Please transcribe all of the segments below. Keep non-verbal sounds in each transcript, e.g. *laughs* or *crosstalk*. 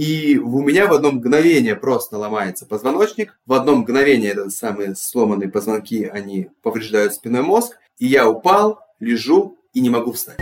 И у меня в одно мгновение просто ломается позвоночник, в одно мгновение этот самые сломанные позвонки, они повреждают спинной мозг, и я упал, лежу и не могу встать.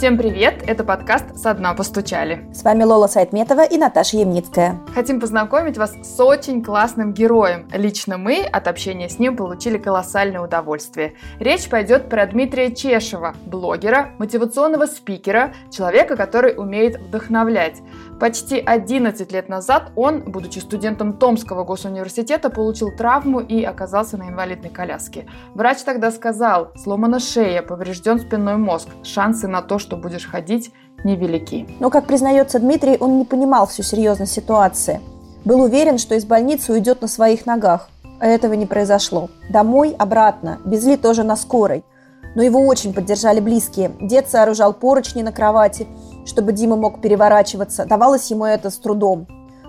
Всем привет! Это подкаст «Со дна постучали». С вами Лола Сайтметова и Наташа Ямницкая. Хотим познакомить вас с очень классным героем. Лично мы от общения с ним получили колоссальное удовольствие. Речь пойдет про Дмитрия Чешева, блогера, мотивационного спикера, человека, который умеет вдохновлять. Почти 11 лет назад он, будучи студентом Томского госуниверситета, получил травму и оказался на инвалидной коляске. Врач тогда сказал, сломана шея, поврежден спинной мозг, шансы на то, что будешь ходить, невелики. Но, как признается Дмитрий, он не понимал всю серьезность ситуации. Был уверен, что из больницы уйдет на своих ногах. А этого не произошло. Домой, обратно, везли тоже на скорой. Но его очень поддержали близкие. Дед сооружал поручни на кровати – чтобы Дима мог переворачиваться. Давалось ему это с трудом.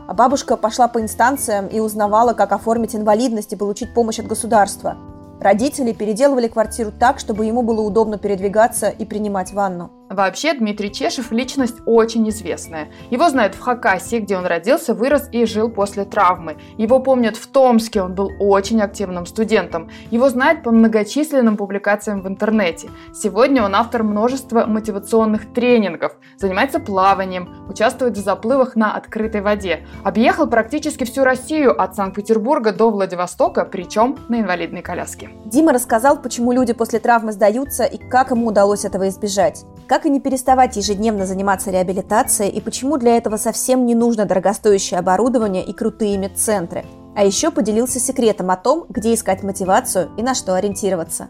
А бабушка пошла по инстанциям и узнавала, как оформить инвалидность и получить помощь от государства. Родители переделывали квартиру так, чтобы ему было удобно передвигаться и принимать ванну. Вообще, Дмитрий Чешев – личность очень известная. Его знают в Хакасии, где он родился, вырос и жил после травмы. Его помнят в Томске, он был очень активным студентом. Его знают по многочисленным публикациям в интернете. Сегодня он автор множества мотивационных тренингов, занимается плаванием, участвует в заплывах на открытой воде. Объехал практически всю Россию от Санкт-Петербурга до Владивостока, причем на инвалидной коляске. Дима рассказал, почему люди после травмы сдаются и как ему удалось этого избежать. Как как и не переставать ежедневно заниматься реабилитацией и почему для этого совсем не нужно дорогостоящее оборудование и крутые медцентры. А еще поделился секретом о том, где искать мотивацию и на что ориентироваться.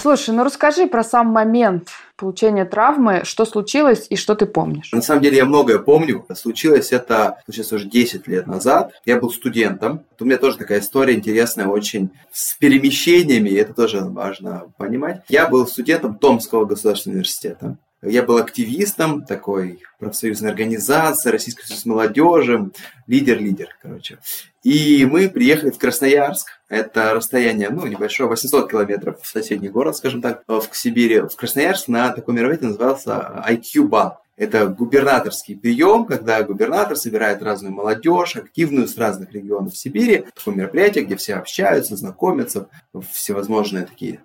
Слушай, ну расскажи про сам момент получения травмы, что случилось и что ты помнишь? На самом деле я многое помню. Случилось это сейчас уже 10 лет назад. Я был студентом. У меня тоже такая история интересная, очень с перемещениями, это тоже важно понимать. Я был студентом Томского государственного университета. Я был активистом такой профсоюзной организации, Российской союз молодежи, лидер-лидер, короче. И мы приехали в Красноярск. Это расстояние, ну, небольшое, 800 километров в соседний город, скажем так, в Сибири. В Красноярск на таком мероприятии назывался IQ-бал. Это губернаторский прием, когда губернатор собирает разную молодежь, активную с разных регионов Сибири. Такое мероприятие, где все общаются, знакомятся, всевозможные такие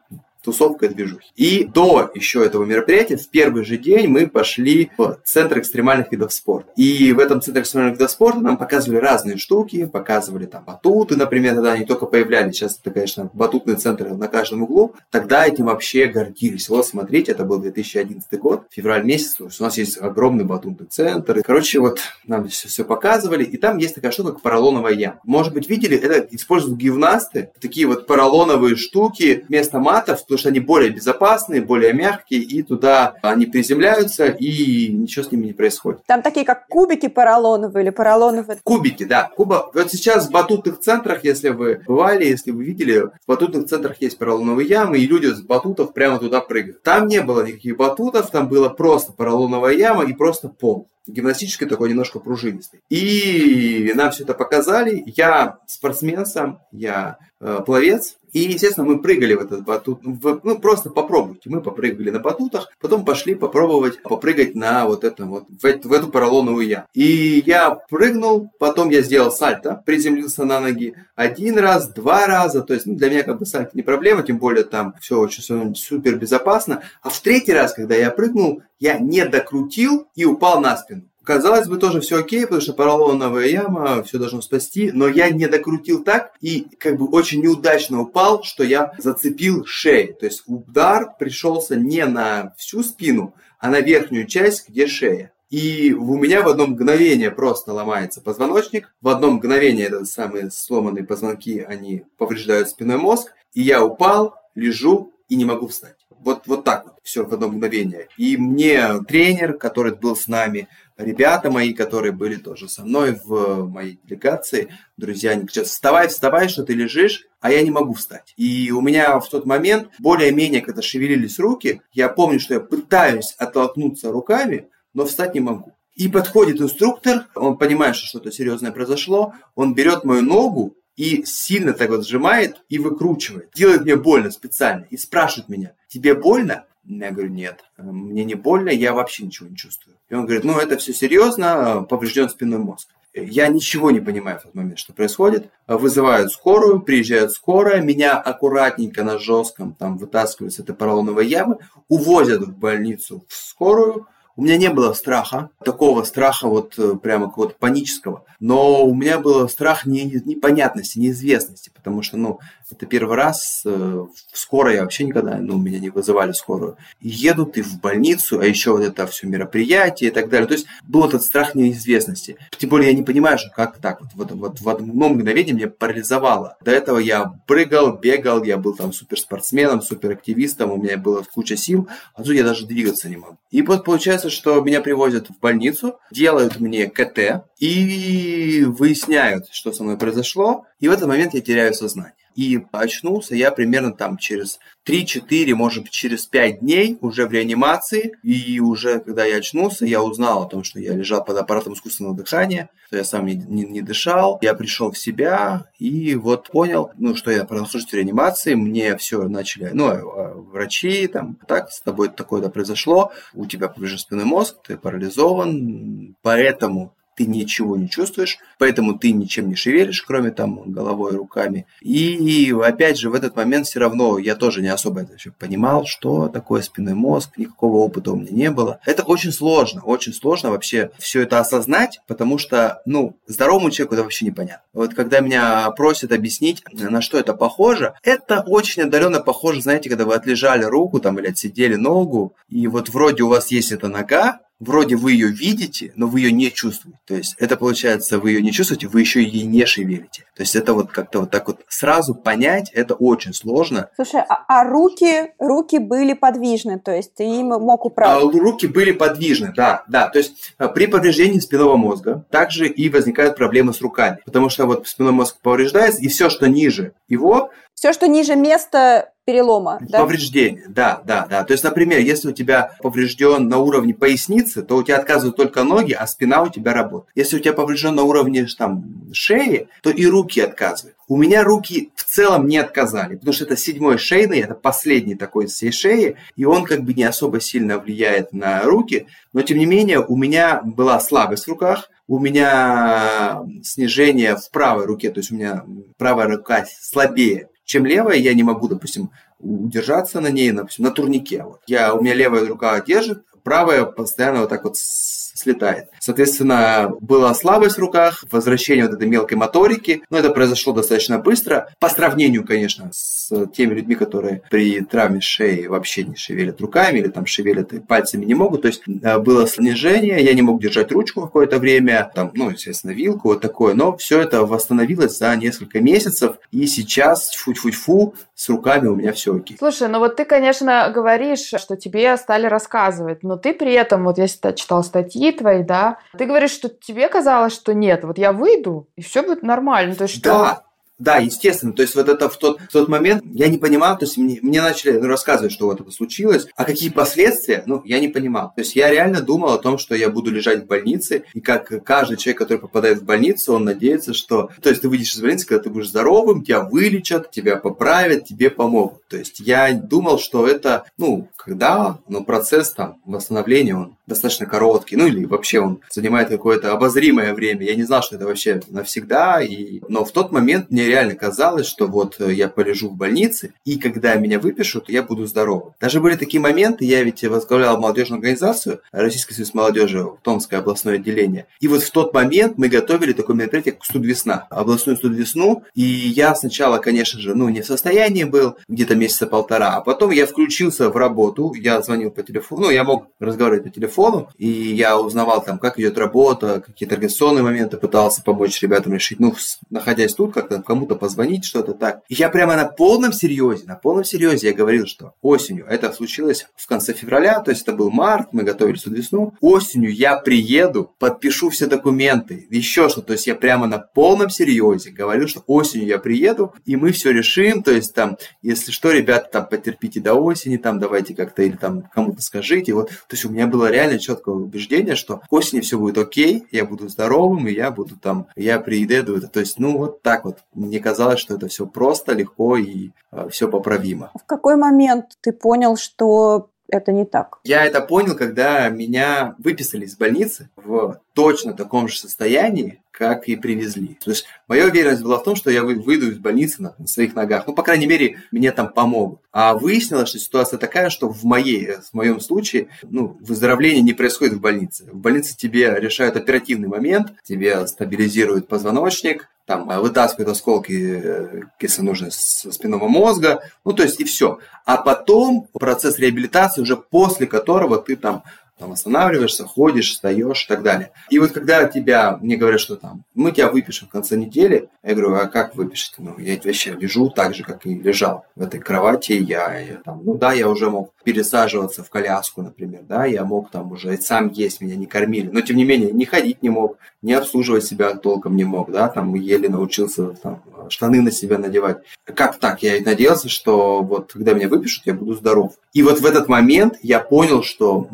тусовка движухи. И до еще этого мероприятия, в первый же день мы пошли в Центр экстремальных видов спорта. И в этом Центре экстремальных видов спорта нам показывали разные штуки, показывали там батуты, например, тогда они только появлялись. Сейчас это, конечно, батутные центры на каждом углу. Тогда этим вообще гордились. Вот, смотрите, это был 2011 год, февраль месяц, то есть у нас есть огромный батутный центр. И, короче, вот нам все, все показывали, и там есть такая штука, как поролоновая яма. Может быть, видели, это используют гимнасты, такие вот поролоновые штуки вместо матов, потому что они более безопасные, более мягкие, и туда они приземляются, и ничего с ними не происходит. Там такие, как кубики поролоновые или поролоновые? Кубики, да. Куба. Вот сейчас в батутных центрах, если вы бывали, если вы видели, в батутных центрах есть поролоновые ямы, и люди с батутов прямо туда прыгают. Там не было никаких батутов, там было просто поролоновая яма и просто пол гимнастический такой немножко пружинистый. И нам все это показали. Я спортсмен сам, я э, пловец. И, естественно, мы прыгали в этот батут. В, ну, просто попробуйте. Мы попрыгали на батутах, потом пошли попробовать попрыгать на вот этом вот, в, в эту поролоновую я. И я прыгнул, потом я сделал сальто, приземлился на ноги один раз, два раза. То есть, ну, для меня как бы сальто не проблема, тем более там все очень супер безопасно. А в третий раз, когда я прыгнул, я не докрутил и упал на спину. Казалось бы, тоже все окей, потому что поролоновая яма, все должно спасти, но я не докрутил так и как бы очень неудачно упал, что я зацепил шею. То есть удар пришелся не на всю спину, а на верхнюю часть, где шея. И у меня в одно мгновение просто ломается позвоночник, в одно мгновение этот самые сломанные позвонки, они повреждают спинной мозг, и я упал, лежу и не могу встать. Вот, вот так вот, все в одно мгновение. И мне тренер, который был с нами, ребята мои, которые были тоже со мной в моей делегации, друзья, они кричат, вставай, вставай, что ты лежишь, а я не могу встать. И у меня в тот момент более-менее, когда шевелились руки, я помню, что я пытаюсь оттолкнуться руками, но встать не могу. И подходит инструктор, он понимает, что что-то серьезное произошло, он берет мою ногу и сильно так вот сжимает и выкручивает. Делает мне больно специально и спрашивает меня, тебе больно? Я говорю, нет, мне не больно, я вообще ничего не чувствую. И он говорит, ну это все серьезно, поврежден спинной мозг. Я ничего не понимаю в тот момент, что происходит. Вызывают скорую, приезжает скорая, меня аккуратненько на жестком там вытаскивают с этой поролоновой ямы, увозят в больницу в скорую, у меня не было страха, такого страха вот э, прямо какого-то панического, но у меня был страх не, непонятности, неизвестности, потому что, ну, это первый раз, э, в скорой я вообще никогда, ну, меня не вызывали скорую. Едут и в больницу, а еще вот это все мероприятие и так далее. То есть был этот страх неизвестности. Тем более я не понимаю, что как так, вот, вот, вот в одно мгновение меня парализовало. До этого я прыгал, бегал, я был там суперспортсменом, суперактивистом, у меня было куча сил, а тут я даже двигаться не могу. И вот получается получается, что меня привозят в больницу, делают мне КТ и выясняют, что со мной произошло, и в этот момент я теряю сознание. И очнулся я примерно там через 3-4, может быть, через 5 дней уже в реанимации. И уже когда я очнулся, я узнал о том, что я лежал под аппаратом искусственного дыхания, что я сам не, не, не дышал. Я пришел в себя и вот понял, ну, что я в реанимации. Мне все начали, ну, а, врачи, там, так, с тобой такое-то произошло, у тебя поврежден спинной мозг, ты парализован, поэтому ты ничего не чувствуешь, поэтому ты ничем не шевелишь, кроме там головой, руками. И опять же, в этот момент все равно я тоже не особо это еще понимал, что такое спинной мозг, никакого опыта у меня не было. Это очень сложно, очень сложно вообще все это осознать, потому что, ну, здоровому человеку это вообще непонятно. Вот когда меня просят объяснить, на что это похоже, это очень отдаленно похоже, знаете, когда вы отлежали руку там или отсидели ногу, и вот вроде у вас есть эта нога, вроде вы ее видите, но вы ее не чувствуете. То есть это получается, вы ее не чувствуете, вы еще ей не шевелите. То есть это вот как-то вот так вот сразу понять, это очень сложно. Слушай, а, а руки, руки были подвижны, то есть ты им мог управлять? А, руки были подвижны, да, да. То есть а, при повреждении спинного мозга также и возникают проблемы с руками, потому что вот спинной мозг повреждается, и все, что ниже его... Все, что ниже места перелома. Да? Повреждение, да, да, да. То есть, например, если у тебя поврежден на уровне поясницы, то у тебя отказывают только ноги, а спина у тебя работает. Если у тебя поврежден на уровне там, шеи, то и руки отказывают. У меня руки в целом не отказали, потому что это седьмой шейный, это последний такой из всей шеи, и он как бы не особо сильно влияет на руки, но тем не менее у меня была слабость в руках, у меня снижение в правой руке, то есть у меня правая рука слабее чем левая, я не могу, допустим, удержаться на ней, допустим, на турнике. Вот. Я, у меня левая рука держит, правая постоянно вот так вот слетает. Соответственно, была слабость в руках, возвращение вот этой мелкой моторики, но это произошло достаточно быстро, по сравнению, конечно, с теми людьми, которые при травме шеи вообще не шевелят руками или там шевелят и пальцами не могут, то есть э, было снижение, я не мог держать ручку какое-то время, там, ну, естественно, вилку, вот такое, но все это восстановилось за несколько месяцев, и сейчас, фу-фу-фу, с руками у меня все окей. Слушай, ну вот ты, конечно, говоришь, что тебе стали рассказывать, но ты при этом, вот я читал статьи твои, да, ты говоришь, что тебе казалось, что нет, вот я выйду, и все будет нормально. То есть, что... Да, естественно. То есть вот это в тот, в тот момент я не понимал, то есть мне, мне начали ну, рассказывать, что вот это случилось, а какие последствия, ну, я не понимал. То есть я реально думал о том, что я буду лежать в больнице, и как каждый человек, который попадает в больницу, он надеется, что... То есть ты выйдешь из больницы, когда ты будешь здоровым, тебя вылечат, тебя поправят, тебе помогут. То есть я думал, что это, ну, когда, но процесс там восстановления, он достаточно короткий, ну или вообще он занимает какое-то обозримое время. Я не знал, что это вообще навсегда, и... но в тот момент мне реально казалось, что вот э, я полежу в больнице, и когда меня выпишут, я буду здоровым. Даже были такие моменты, я ведь возглавлял молодежную организацию Российский союз молодежи, Томское областное отделение, и вот в тот момент мы готовили такое мероприятие, как студвесна, областную студвесну, и я сначала, конечно же, ну не в состоянии был, где-то месяца полтора, а потом я включился в работу, я звонил по телефону, ну я мог разговаривать по телефону, и я узнавал там, как идет работа, какие-то организационные моменты, пытался помочь ребятам решить, ну, находясь тут, как-то кому-то позвонить, что-то так. И я прямо на полном серьезе, на полном серьезе я говорил, что осенью, это случилось в конце февраля, то есть это был март, мы готовились в весну, осенью я приеду, подпишу все документы, еще что, то есть я прямо на полном серьезе говорил, что осенью я приеду, и мы все решим, то есть там, если что, ребята, там, потерпите до осени, там, давайте как-то, или там, кому-то скажите, вот, то есть у меня было реально четкое убеждение, что к осени все будет окей, я буду здоровым, и я буду там, я приеду. То есть, ну, вот так вот. Мне казалось, что это все просто, легко и э, все поправимо. В какой момент ты понял, что это не так. Я это понял, когда меня выписали из больницы в точно таком же состоянии, как и привезли. То есть моя уверенность была в том, что я выйду из больницы на, на своих ногах. Ну, по крайней мере, мне там помогут. А выяснилось, что ситуация такая, что в, моей, в моем случае ну, выздоровление не происходит в больнице. В больнице тебе решают оперативный момент, тебе стабилизируют позвоночник, там э, вытаскивают осколки, э, если нужно, со спинного мозга, ну, то есть и все. А потом процесс реабилитации, уже после которого ты там там останавливаешься, ходишь, встаешь и так далее. И вот когда тебя, мне говорят, что там, мы тебя выпишем в конце недели, я говорю, а как выпишете? Ну, я вообще лежу так же, как и лежал в этой кровати, я, я там, ну да, я уже мог пересаживаться в коляску, например, да, я мог там уже сам есть, меня не кормили, но тем не менее, не ходить не мог, не обслуживать себя толком не мог, да, там еле научился там, штаны на себя надевать. Как так? Я надеялся, что вот когда меня выпишут, я буду здоров. И вот в этот момент я понял, что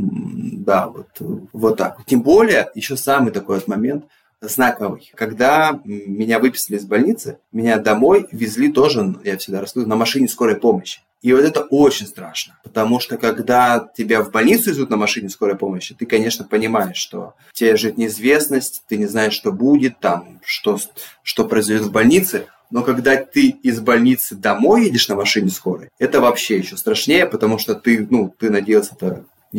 да, вот, вот так. Тем более, еще самый такой вот момент знаковый. Когда меня выписали из больницы, меня домой везли тоже, я всегда рассказываю, на машине скорой помощи. И вот это очень страшно, потому что когда тебя в больницу везут на машине скорой помощи, ты, конечно, понимаешь, что тебе жить неизвестность, ты не знаешь, что будет там, что, что произойдет в больнице, но когда ты из больницы домой едешь на машине скорой, это вообще еще страшнее, потому что ты, ну, ты надеялся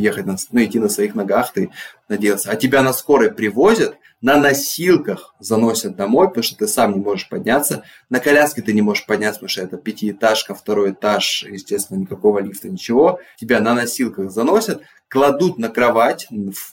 ехать, на, ну, идти на своих ногах, ты надеялся. А тебя на скорой привозят, на носилках заносят домой, потому что ты сам не можешь подняться. На коляске ты не можешь подняться, потому что это пятиэтажка, второй этаж, естественно, никакого лифта, ничего. Тебя на носилках заносят, кладут на кровать,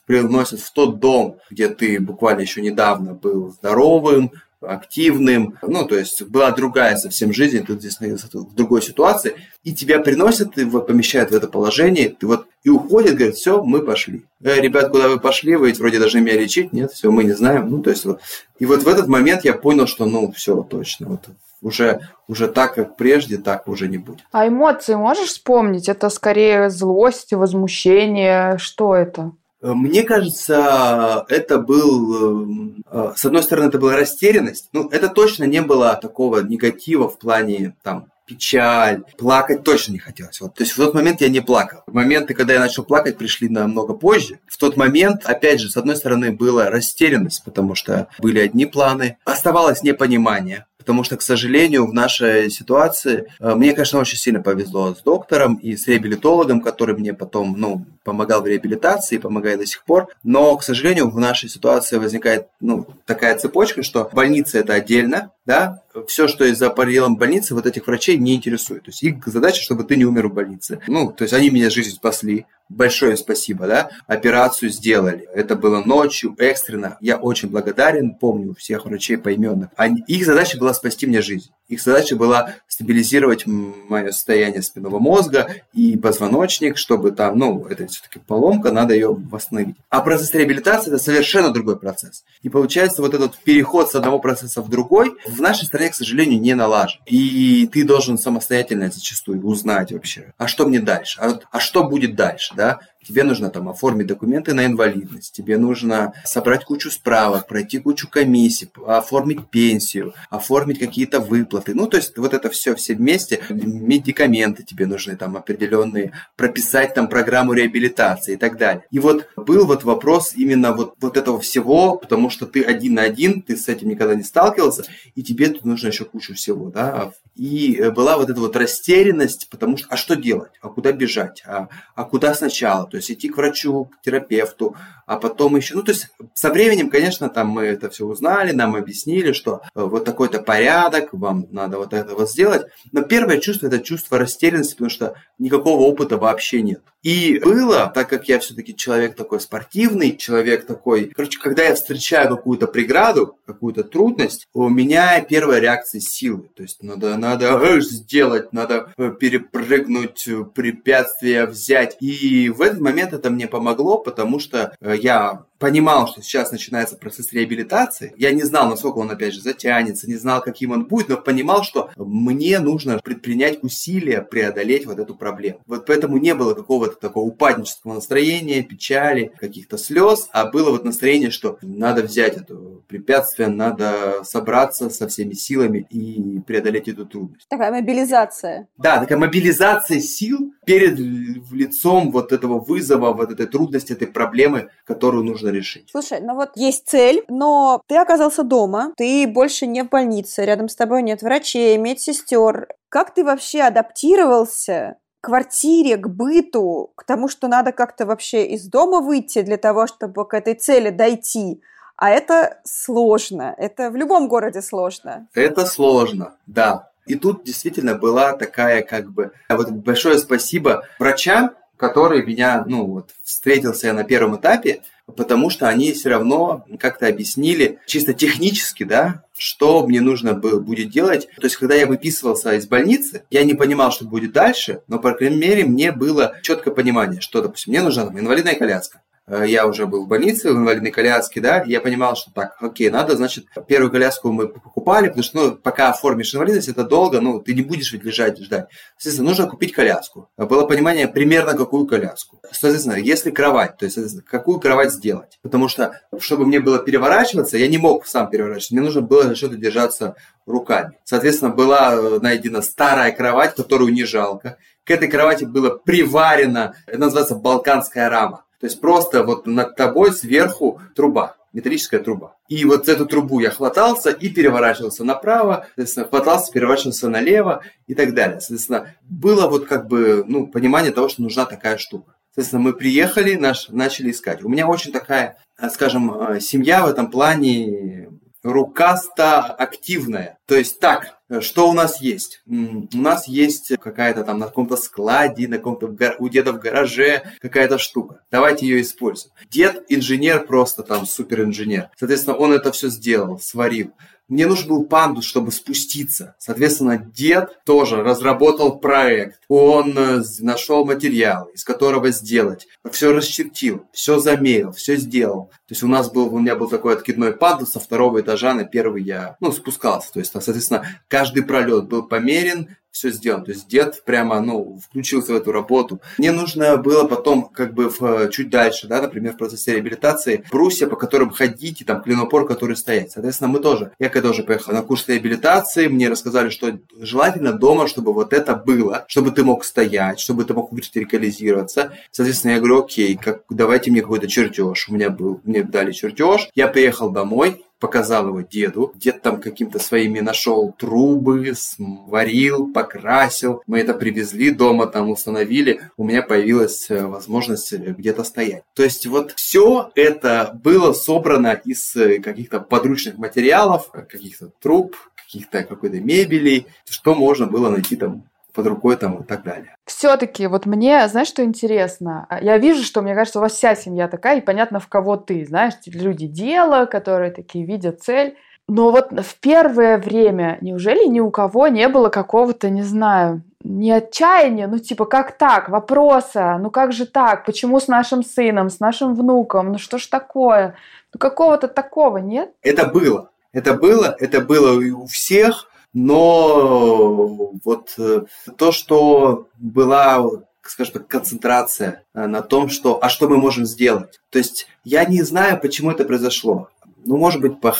приносят в тот дом, где ты буквально еще недавно был здоровым, активным, ну, то есть была другая совсем жизнь, ты здесь в другой ситуации, и тебя приносят, и помещают в это положение, ты вот и уходит, говорит, все, мы пошли. Э, ребят, куда вы пошли, вы ведь вроде должны меня лечить, нет, все, мы не знаем, ну, то есть вот, и вот в этот момент я понял, что, ну, все, точно, вот уже, уже так, как прежде, так уже не будет. А эмоции можешь вспомнить? Это скорее злость, возмущение, что это? Мне кажется, это был, э, с одной стороны, это была растерянность. Ну, это точно не было такого негатива в плане там печаль, плакать точно не хотелось. Вот. То есть в тот момент я не плакал. Моменты, когда я начал плакать, пришли намного позже. В тот момент, опять же, с одной стороны, была растерянность, потому что были одни планы, оставалось непонимание, Потому что, к сожалению, в нашей ситуации э, мне, конечно, очень сильно повезло с доктором и с реабилитологом, который мне потом ну, помогал в реабилитации помогает до сих пор. Но, к сожалению, в нашей ситуации возникает ну, такая цепочка, что больница это отдельно, да, все, что есть за пределом больницы, вот этих врачей не интересует. То есть их задача, чтобы ты не умер в больнице. Ну, то есть они меня жизнь спасли. Большое спасибо, да. Операцию сделали. Это было ночью, экстренно. Я очень благодарен, помню всех врачей поименно. Они, их задача была спасти мне жизнь. Их задача была стабилизировать мое состояние спинного мозга и позвоночник, чтобы там, ну, это все-таки поломка, надо ее восстановить. А процесс реабилитации – это совершенно другой процесс. И получается вот этот переход с одного процесса в другой в нашей стране, к сожалению, не налажен. И ты должен самостоятельно зачастую узнать вообще, а что мне дальше, а, а что будет дальше, да? Тебе нужно там оформить документы на инвалидность, тебе нужно собрать кучу справок, пройти кучу комиссий, оформить пенсию, оформить какие-то выплаты. Ну, то есть вот это все все вместе. Медикаменты тебе нужны там определенные, прописать там программу реабилитации и так далее. И вот был вот вопрос именно вот, вот этого всего, потому что ты один на один, ты с этим никогда не сталкивался, и тебе тут нужно еще кучу всего, да. И была вот эта вот растерянность, потому что, а что делать, а куда бежать, а, а куда сначала? То есть идти к врачу, к терапевту, а потом еще, ну, то есть со временем, конечно, там мы это все узнали, нам объяснили, что э, вот такой-то порядок, вам надо вот это вот сделать, но первое чувство – это чувство растерянности, потому что никакого опыта вообще нет. И было, так как я все-таки человек такой спортивный, человек такой, короче, когда я встречаю какую-то преграду, какую-то трудность, у меня первая реакция силы, то есть надо, надо э, сделать, надо э, перепрыгнуть препятствия, взять. И в этот момент это мне помогло, потому что я понимал, что сейчас начинается процесс реабилитации. Я не знал, насколько он, опять же, затянется, не знал, каким он будет, но понимал, что мне нужно предпринять усилия преодолеть вот эту проблему. Вот поэтому не было какого-то такого упаднического настроения, печали, каких-то слез, а было вот настроение, что надо взять это препятствие, надо собраться со всеми силами и преодолеть эту трудность. Такая мобилизация. Да, такая мобилизация сил перед лицом вот этого вызова, вот этой трудности, этой проблемы, которую нужно решить. Слушай, ну вот есть цель, но ты оказался дома, ты больше не в больнице, рядом с тобой нет врачей, медсестер. Как ты вообще адаптировался к квартире, к быту, к тому, что надо как-то вообще из дома выйти для того, чтобы к этой цели дойти? А это сложно. Это в любом городе сложно. Это сложно, да. И тут действительно была такая как бы... Вот большое спасибо врачам, который меня, ну вот, встретился я на первом этапе, потому что они все равно как-то объяснили чисто технически, да, что мне нужно будет делать. То есть, когда я выписывался из больницы, я не понимал, что будет дальше, но, по крайней мере, мне было четкое понимание, что, допустим, мне нужна там, инвалидная коляска. Э, я уже был в больнице, в инвалидной коляске, да, я понимал, что так, окей, надо, значит, первую коляску мы покупали, потому что, ну, пока оформишь инвалидность, это долго, ну, ты не будешь ведь лежать ждать. Соответственно, нужно купить коляску. Было понимание примерно, какую коляску. Соответственно, если кровать, то есть, какую кровать сделать. Потому что, чтобы мне было переворачиваться, я не мог сам переворачиваться, мне нужно было что-то держаться руками. Соответственно, была э, найдена старая кровать, которую не жалко. К этой кровати было приварено, это называется балканская рама. То есть просто вот над тобой сверху труба, металлическая труба. И вот эту трубу я хватался и переворачивался направо, соответственно, хватался, переворачивался налево и так далее. Соответственно, было вот как бы, ну, понимание того, что нужна такая штука. Соответственно, мы приехали, наш, начали искать. У меня очень такая, скажем, э, семья в этом плане рукаста активная. То есть так, что у нас есть? У нас есть какая-то там на каком-то складе, на каком-то у деда в гараже какая-то штука. Давайте ее используем. Дед инженер просто там супер инженер. Соответственно, он это все сделал, сварил. Мне нужен был пандус, чтобы спуститься. Соответственно, дед тоже разработал проект. Он э, нашел материал, из которого сделать. Все расчертил, все замерил, все сделал. То есть у нас был, у меня был такой откидной пандус со второго этажа на первый я, ну, спускался. То есть, соответственно, каждый пролет был померен, все сделано. То есть дед прямо, ну, включился в эту работу. Мне нужно было потом, как бы, в, чуть дальше, да, например, в процессе реабилитации, брусья, по которым ходить, и там клинопор, который стоять. Соответственно, мы тоже, я когда уже поехал на курс реабилитации, мне рассказали, что желательно дома, чтобы вот это было, чтобы ты мог стоять, чтобы ты мог вертикализироваться. Соответственно, я говорю, окей, как, давайте мне какой-то чертеж. У меня был, мне дали чертеж. Я приехал домой, показал его деду. Дед там каким-то своими нашел трубы, сварил, покрасил. Мы это привезли дома, там установили. У меня появилась э, возможность э, где-то стоять. То есть вот все это было собрано из э, каких-то подручных материалов, каких-то труб, каких-то какой-то мебели, что можно было найти там под рукой там и так далее. Все-таки вот мне, знаешь, что интересно? Я вижу, что, мне кажется, у вас вся семья такая, и понятно, в кого ты. Знаешь, люди дела, которые такие видят цель. Но вот в первое время неужели ни у кого не было какого-то, не знаю, не отчаяния, ну типа как так, вопроса, ну как же так, почему с нашим сыном, с нашим внуком, ну что ж такое, ну какого-то такого нет? Это было, это было, это было у всех, но вот э, то, что была скажем так, концентрация э, на том, что, а что мы можем сделать. То есть я не знаю, почему это произошло. Ну, может быть, по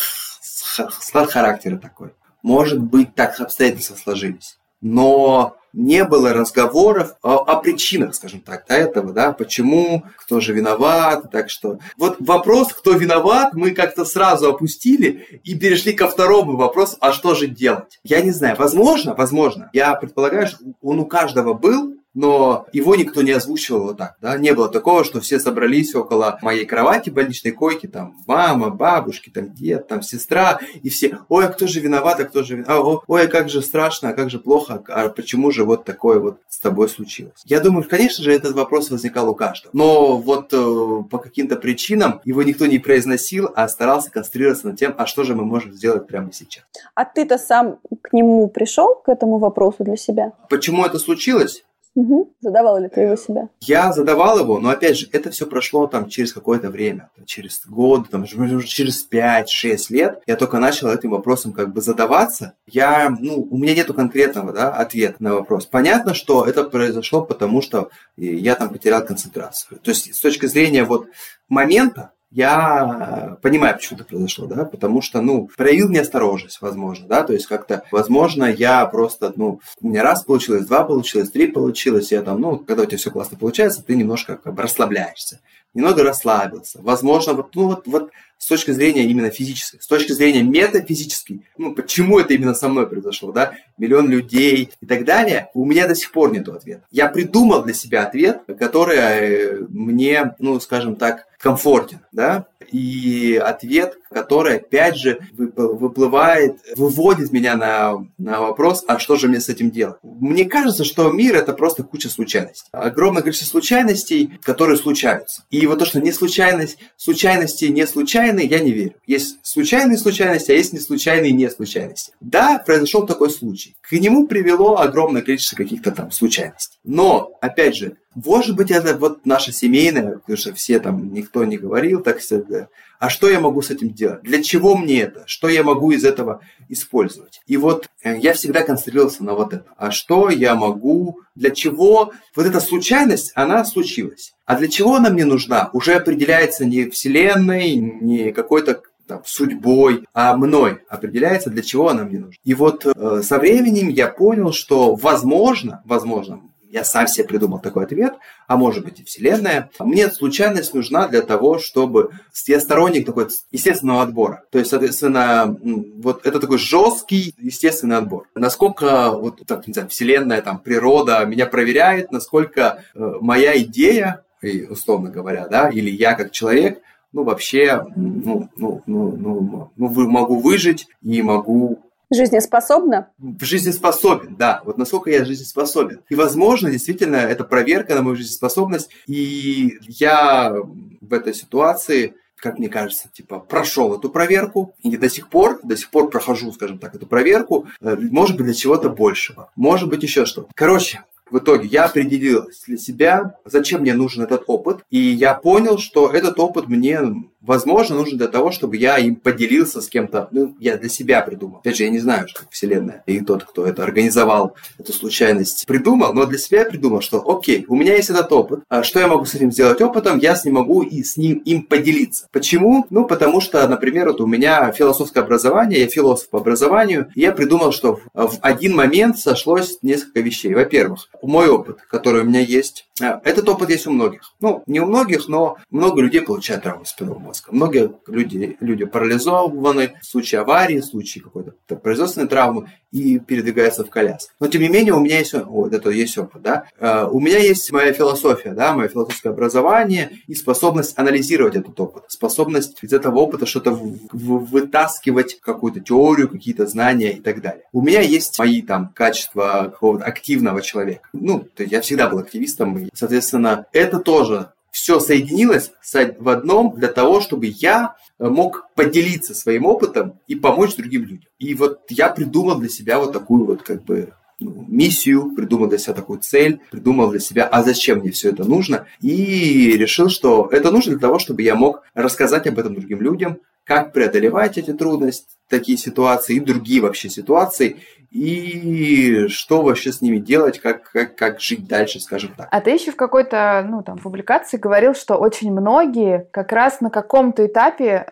склад характера такой. Может быть, так обстоятельства сложились. Но не было разговоров о, о причинах, скажем так, до этого, да, почему, кто же виноват, так что вот вопрос, кто виноват, мы как-то сразу опустили и перешли ко второму вопросу, а что же делать? Я не знаю, возможно, возможно, я предполагаю, что он у каждого был, но его никто не озвучивал вот так, да, не было такого, что все собрались около моей кровати больничной койки, там, мама, бабушки, там, дед, там, сестра, и все, ой, а кто же виноват, а кто же виноват, ой, а как же страшно, а как же плохо, а почему же вот такое вот с тобой случилось? Я думаю, конечно же, этот вопрос возникал у каждого, но вот э, по каким-то причинам его никто не произносил, а старался концентрироваться над тем, а что же мы можем сделать прямо сейчас. А ты-то сам к нему пришел, к этому вопросу для себя? Почему это случилось? Угу. Задавал ли ты его себя? Я задавал его, но опять же, это все прошло там через какое-то время, через год, там, через 5-6 лет. Я только начал этим вопросом как бы задаваться. Я, ну, у меня нету конкретного да, ответа на вопрос. Понятно, что это произошло, потому что я там потерял концентрацию. То есть с точки зрения вот момента, я понимаю, почему это произошло, да, потому что, ну, проявил неосторожность, возможно, да, то есть как-то, возможно, я просто, ну, у меня раз получилось, два получилось, три получилось, я там, ну, когда у тебя все классно получается, ты немножко как бы расслабляешься, немного расслабился, возможно, вот, ну, вот, вот с точки зрения именно физической, с точки зрения метафизической, ну, почему это именно со мной произошло, да, миллион людей и так далее, у меня до сих пор нет ответа. Я придумал для себя ответ, который э, мне, ну, скажем так, комфортен, да, и ответ, который, опять же, выплывает, выводит меня на, на вопрос, а что же мне с этим делать? Мне кажется, что мир – это просто куча случайностей. Огромное количество случайностей, которые случаются. И вот то, что не случайность, случайности не случайные, я не верю. Есть случайные случайности, а есть не случайные не случайности. Да, произошел такой случай. К нему привело огромное количество каких-то там случайностей. Но, опять же, может быть, это вот наша семейная, потому что все там, никто не говорил так всегда. А что я могу с этим делать? Для чего мне это? Что я могу из этого использовать? И вот э, я всегда концентрировался на вот это. А что я могу? Для чего? Вот эта случайность, она случилась. А для чего она мне нужна? Уже определяется не Вселенной, не какой-то там, судьбой, а мной определяется, для чего она мне нужна. И вот э, со временем я понял, что возможно, возможно, я сам себе придумал такой ответ, а может быть и Вселенная. Мне случайность нужна для того, чтобы... Я сторонник такой естественного отбора. То есть, соответственно, вот это такой жесткий естественный отбор. Насколько вот, так, не знаю, Вселенная, там, природа меня проверяет, насколько э, моя идея, условно говоря, да, или я как человек, ну, вообще, ну, ну, ну, ну, ну, могу выжить и могу Жизнеспособна? Жизнеспособен, да. Вот насколько я жизнеспособен. И, возможно, действительно, это проверка на мою жизнеспособность. И я в этой ситуации как мне кажется, типа, прошел эту проверку, и до сих пор, до сих пор прохожу, скажем так, эту проверку, э, может быть, для чего-то большего, может быть, еще что-то. Короче, в итоге я определил для себя, зачем мне нужен этот опыт, и я понял, что этот опыт мне возможно, нужен для того, чтобы я им поделился с кем-то. Ну, я для себя придумал. Опять же, я не знаю, что Вселенная и тот, кто это организовал, эту случайность, придумал, но для себя я придумал, что окей, у меня есть этот опыт, а что я могу с этим сделать опытом, я с ним могу и с ним им поделиться. Почему? Ну, потому что, например, вот у меня философское образование, я философ по образованию, и я придумал, что в один момент сошлось несколько вещей. Во-первых, мой опыт, который у меня есть, этот опыт есть у многих. Ну, не у многих, но много людей получают травму спинного мозга. Многие люди, люди парализованы в случае аварии, в случае какой-то производственной травмы и передвигаются в коляске. Но, тем не менее, у меня есть, вот это есть опыт, да. А, у меня есть моя философия, да, мое философское образование и способность анализировать этот опыт, способность из этого опыта что-то вытаскивать, какую-то теорию, какие-то знания и так далее. У меня есть мои там качества какого-то активного человека. Ну, то есть я всегда был активистом, и, соответственно, это тоже все соединилось в одном для того, чтобы я э, мог поделиться своим опытом и помочь другим людям. И вот я придумал для себя вот такую вот как бы ну, миссию, придумал для себя такую цель, придумал для себя, а зачем мне все это нужно, и решил, что это нужно для того, чтобы я мог рассказать об этом другим людям, как преодолевать эти трудности, такие ситуации и другие вообще ситуации, и что вообще с ними делать, как, как, как жить дальше, скажем так. А ты еще в какой-то ну, там, публикации говорил, что очень многие как раз на каком-то этапе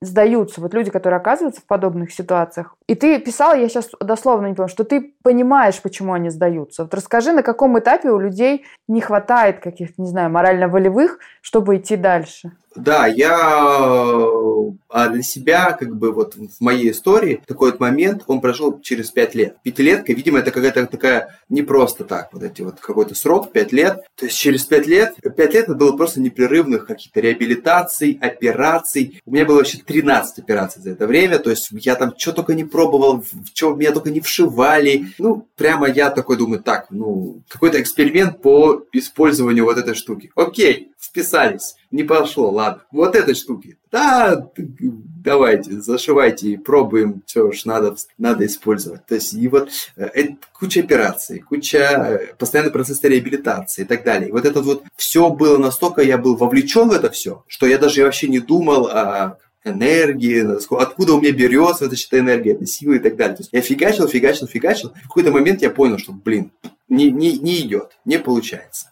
сдаются, вот люди, которые оказываются в подобных ситуациях. И ты писал, я сейчас дословно не помню, что ты понимаешь, почему они сдаются. Вот расскажи, на каком этапе у людей не хватает каких-то, не знаю, морально-волевых, чтобы идти дальше. Да, я а для себя, как бы вот в моей истории, такой вот момент, он прошел через пять лет. Пятилетка, видимо, это какая-то такая не просто так, вот эти вот какой-то срок, пять лет. То есть через пять лет, пять лет это было просто непрерывных каких-то реабилитаций, операций. У меня было вообще 13 операций за это время, то есть я там что только не пробовал, в что меня только не вшивали. Ну, прямо я такой думаю, так, ну, какой-то эксперимент по использованию вот этой штуки. Окей, вписались, не пошло, ладно. Вот этой штуки да, давайте, зашивайте, пробуем, все уж надо, надо использовать. То есть, и вот э, это куча операций, куча, э, постоянный процесс реабилитации и так далее. И вот это вот все было настолько, я был вовлечен в это все, что я даже вообще не думал о энергии, откуда у меня берется эта считай, энергия, эта сила и так далее. То есть я фигачил, фигачил, фигачил. В какой-то момент я понял, что, блин, не, не, не идет, не получается.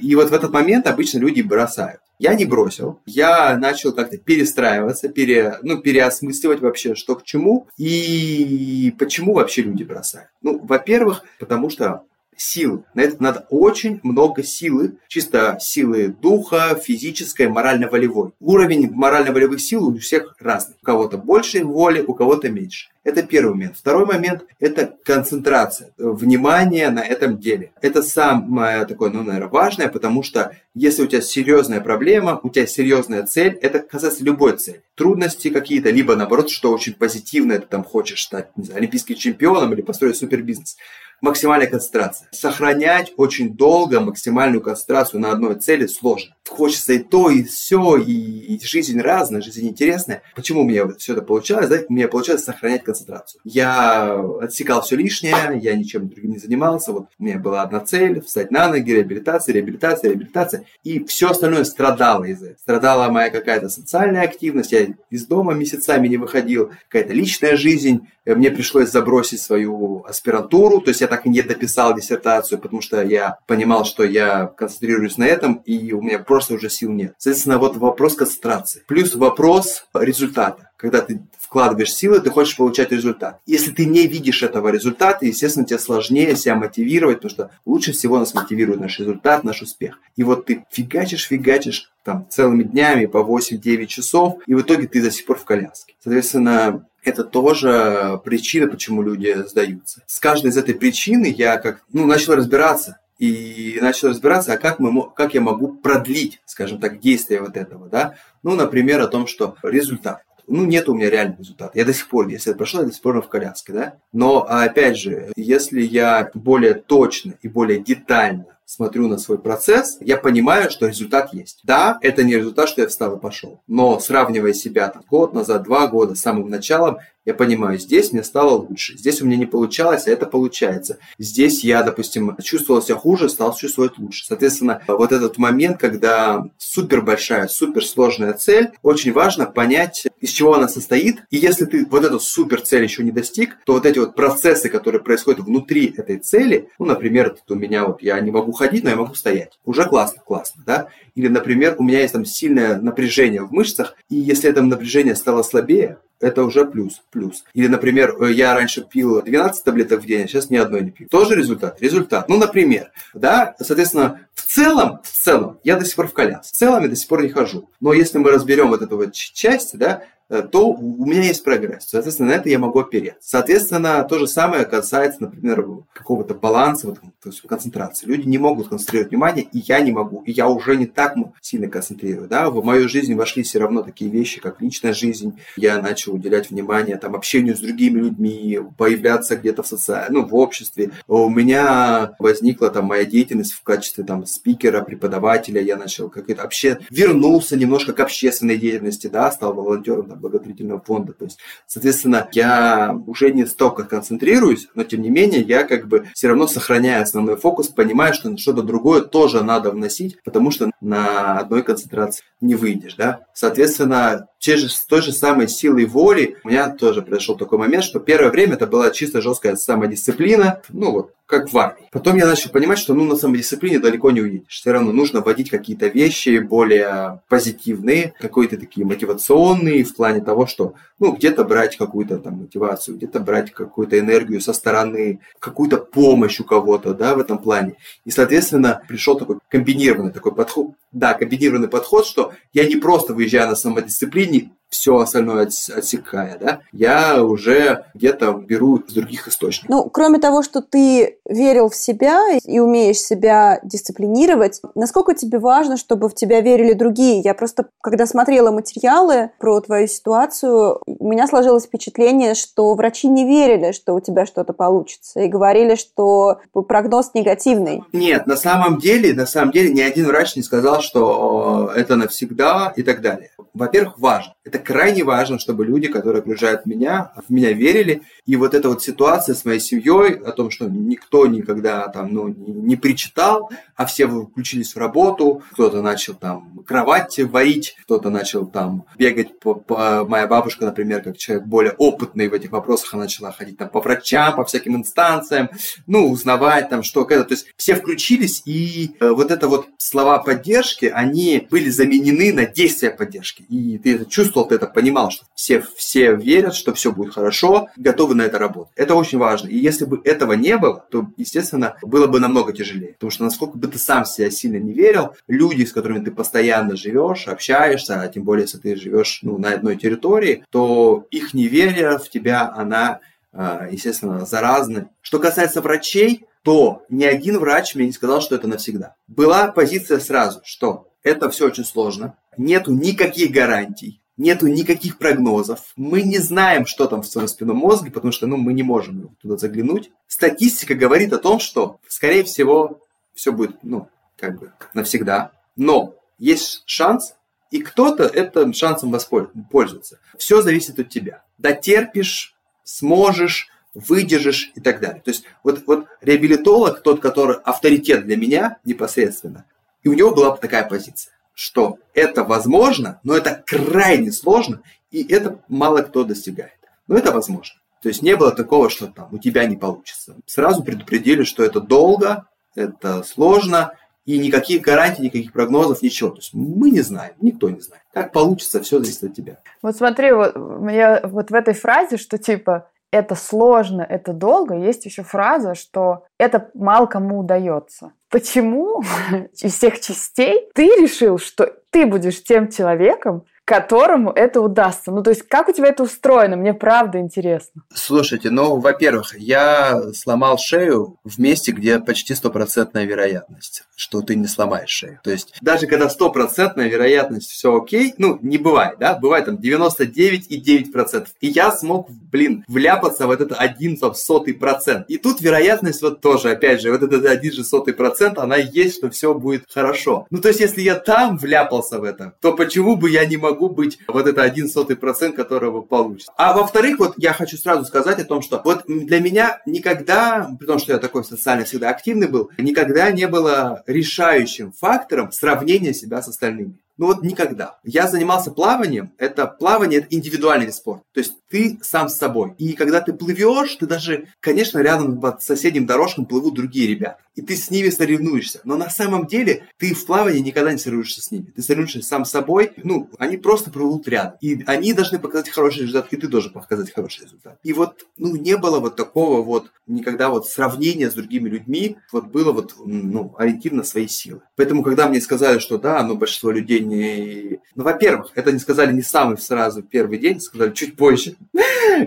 И вот в этот момент обычно люди бросают. Я не бросил. Я начал как-то перестраиваться, пере, ну, переосмысливать вообще, что к чему и почему вообще люди бросают. Ну, во-первых, потому что силы. На это надо очень много силы, чисто силы духа, физической, морально-волевой. Уровень морально-волевых сил у всех разный. У кого-то больше воли, у кого-то меньше. Это первый момент. Второй момент – это концентрация, внимание на этом деле. Это самое такое, ну, наверное, важное, потому что если у тебя серьезная проблема, у тебя серьезная цель, это касается любой цели. Трудности какие-то, либо наоборот, что очень позитивное, ты там хочешь стать, не знаю, олимпийским чемпионом или построить супербизнес максимальная концентрация. Сохранять очень долго максимальную концентрацию на одной цели сложно. Хочется и то, и все, и, и жизнь разная, жизнь интересная. Почему меня все это получалось? Да? Меня получалось сохранять концентрацию. Я отсекал все лишнее, я ничем другим не занимался. Вот у меня была одна цель, встать на ноги, реабилитация, реабилитация, реабилитация. И все остальное страдало из-за этого. Страдала моя какая-то социальная активность, я из дома месяцами не выходил, какая-то личная жизнь. Мне пришлось забросить свою аспирантуру, то есть я так и не дописал диссертацию, потому что я понимал, что я концентрируюсь на этом, и у меня просто уже сил нет. Соответственно, вот вопрос концентрации. Плюс вопрос результата. Когда ты вкладываешь силы, ты хочешь получать результат. Если ты не видишь этого результата, естественно, тебе сложнее себя мотивировать, потому что лучше всего нас мотивирует наш результат, наш успех. И вот ты фигачишь, фигачишь там целыми днями по 8-9 часов, и в итоге ты до сих пор в коляске. Соответственно, это тоже причина, почему люди сдаются. С каждой из этой причины я как, ну, начал разбираться. И начал разбираться, а как, мы, как я могу продлить, скажем так, действие вот этого, да? Ну, например, о том, что результат. Ну, нет у меня реального результата. Я до сих пор, если это прошло, я до сих пор в коляске, да? Но, опять же, если я более точно и более детально смотрю на свой процесс, я понимаю, что результат есть. Да, это не результат, что я встал и пошел. Но сравнивая себя там, год назад, два года, с самым началом, я понимаю, здесь мне стало лучше, здесь у меня не получалось, а это получается. Здесь я, допустим, чувствовал себя хуже, стал чувствовать лучше. Соответственно, вот этот момент, когда супер большая, супер сложная цель, очень важно понять, из чего она состоит. И если ты вот эту супер цель еще не достиг, то вот эти вот процессы, которые происходят внутри этой цели, ну, например, у меня вот я не могу ходить, но я могу стоять. Уже классно, классно, да? Или, например, у меня есть там сильное напряжение в мышцах, и если это напряжение стало слабее, это уже плюс, плюс. Или, например, э, я раньше пил 12 таблеток в день, а сейчас ни одной не пью. Тоже результат? Результат. Ну, например, да, соответственно, в целом, в целом, я до сих пор в коляске. В целом я до сих пор не хожу. Но если мы разберем вот эту вот часть, да, то у меня есть прогресс. Соответственно, на это я могу опереться. Соответственно, то же самое касается, например, какого-то баланса, вот, то есть концентрации. Люди не могут концентрировать внимание, и я не могу. И я уже не так сильно концентрирую. Да? В мою жизнь вошли все равно такие вещи, как личная жизнь. Я начал уделять внимание там, общению с другими людьми, появляться где-то в социальном, ну, в обществе. У меня возникла там моя деятельность в качестве там спикера, преподавателя. Я начал как-то обще... вернулся немножко к общественной деятельности, да, стал волонтером там, благотворительного фонда. То есть, соответственно, я уже не столько концентрируюсь, но тем не менее я как бы все равно сохраняю основной фокус, понимаю, что что-то другое тоже надо вносить, потому что на одной концентрации не выйдешь, да. Соответственно, те же, с той же самой силой воли у меня тоже произошел такой момент, что первое время это была чисто жесткая самодисциплина, ну вот, как в армии. Потом я начал понимать, что ну, на самодисциплине далеко не уедешь. Все равно нужно вводить какие-то вещи более позитивные, какие-то такие мотивационные в плане того, что ну, где-то брать какую-то там мотивацию, где-то брать какую-то энергию со стороны, какую-то помощь у кого-то, да, в этом плане. И, соответственно, пришел такой комбинированный такой подход, да, комбинированный подход, что я не просто выезжаю на самодисциплине, все остальное отсекая, да, я уже где-то беру из других источников. Ну, кроме того, что ты верил в себя и умеешь себя дисциплинировать, насколько тебе важно, чтобы в тебя верили другие? Я просто, когда смотрела материалы про твою ситуацию, у меня сложилось впечатление, что врачи не верили, что у тебя что-то получится, и говорили, что прогноз негативный. Нет, на самом деле, на самом деле ни один врач не сказал, что это навсегда и так далее. во-первых, важно. Это крайне важно, чтобы люди, которые окружают меня, в меня верили. И вот эта вот ситуация с моей семьей, о том, что никто никогда там, ну, не причитал, а все включились в работу, кто-то начал там кровать варить, кто-то начал там бегать по, по... Моя бабушка, например, как человек более опытный в этих вопросах, она начала ходить там по врачам, по всяким инстанциям, ну, узнавать там, что это. То есть все включились, и э, вот это вот слова поддержки, они были заменены на действия поддержки. И ты это чувствовал, ты это понимал, что все, все верят, что все будет хорошо, готовы на это работать. Это очень важно. И если бы этого не было, то, естественно, было бы намного тяжелее. Потому что насколько бы ты сам себя сильно не верил, люди, с которыми ты постоянно живешь, общаешься, а тем более, если ты живешь ну, на одной территории, то их неверие в тебя, она, а, естественно, заразна. Что касается врачей, то ни один врач мне не сказал, что это навсегда. Была позиция сразу, что это все очень сложно, нету никаких гарантий, нету никаких прогнозов. Мы не знаем, что там в своем спинном мозге, потому что ну, мы не можем туда заглянуть. Статистика говорит о том, что, скорее всего, все будет, ну, как бы навсегда. Но есть шанс, и кто-то этим шансом воспользуется. Все зависит от тебя. Дотерпишь, сможешь, выдержишь и так далее. То есть вот, вот реабилитолог, тот, который авторитет для меня непосредственно, и у него была такая позиция, что это возможно, но это крайне сложно, и это мало кто достигает. Но это возможно. То есть не было такого, что там у тебя не получится. Сразу предупредили, что это долго, это сложно, и никаких гарантий, никаких прогнозов, ничего. То есть мы не знаем, никто не знает. Как получится, все зависит от тебя. Вот смотри, вот, я вот в этой фразе, что типа это сложно, это долго, есть еще фраза, что это мало кому удается. Почему *laughs* из всех частей ты решил, что ты будешь тем человеком, которому это удастся? Ну, то есть, как у тебя это устроено? Мне правда интересно. Слушайте, ну, во-первых, я сломал шею в месте, где почти стопроцентная вероятность, что ты не сломаешь шею. То есть, даже когда стопроцентная вероятность, все окей, ну, не бывает, да, бывает там 99,9%. И я смог, блин, вляпаться в этот один там, сотый процент. И тут вероятность вот тоже, опять же, вот этот один же сотый процент, она есть, что все будет хорошо. Ну, то есть, если я там вляпался в это, то почему бы я не могу могу быть вот это один сотый процент, которого получится. А во-вторых, вот я хочу сразу сказать о том, что вот для меня никогда, при том, что я такой социально всегда активный был, никогда не было решающим фактором сравнения себя с остальными. Ну вот никогда. Я занимался плаванием. Это плавание, это индивидуальный спорт. То есть ты сам с собой. И когда ты плывешь, ты даже, конечно, рядом под соседним дорожкам плывут другие ребята. И ты с ними соревнуешься. Но на самом деле ты в плавании никогда не соревнуешься с ними. Ты соревнуешься сам с собой. Ну, они просто плывут рядом. И они должны показать хороший результат, и ты должен показать хороший результат. И вот, ну, не было вот такого вот никогда вот сравнения с другими людьми. Вот было вот, ну, ориентир на свои силы. Поэтому, когда мне сказали, что да, ну, большинство людей не... Ну, во-первых, это не сказали не самый сразу первый день, сказали чуть позже.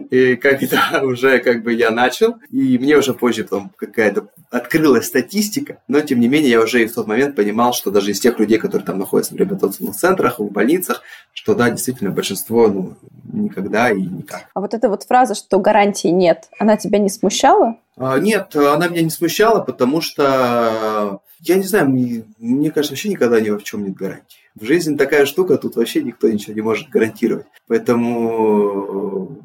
И когда *laughs* уже как бы я начал, и мне уже позже потом какая-то открылась статистика, но тем не менее я уже и в тот момент понимал, что даже из тех людей, которые там находятся в реабилитационных центрах, в больницах, что да, действительно большинство ну, никогда и никак. А вот эта вот фраза, что гарантии нет, она тебя не смущала? А, нет, она меня не смущала, потому что, я не знаю, мне, мне кажется, вообще никогда ни в чем нет гарантии. В жизни такая штука, тут вообще никто ничего не может гарантировать. Поэтому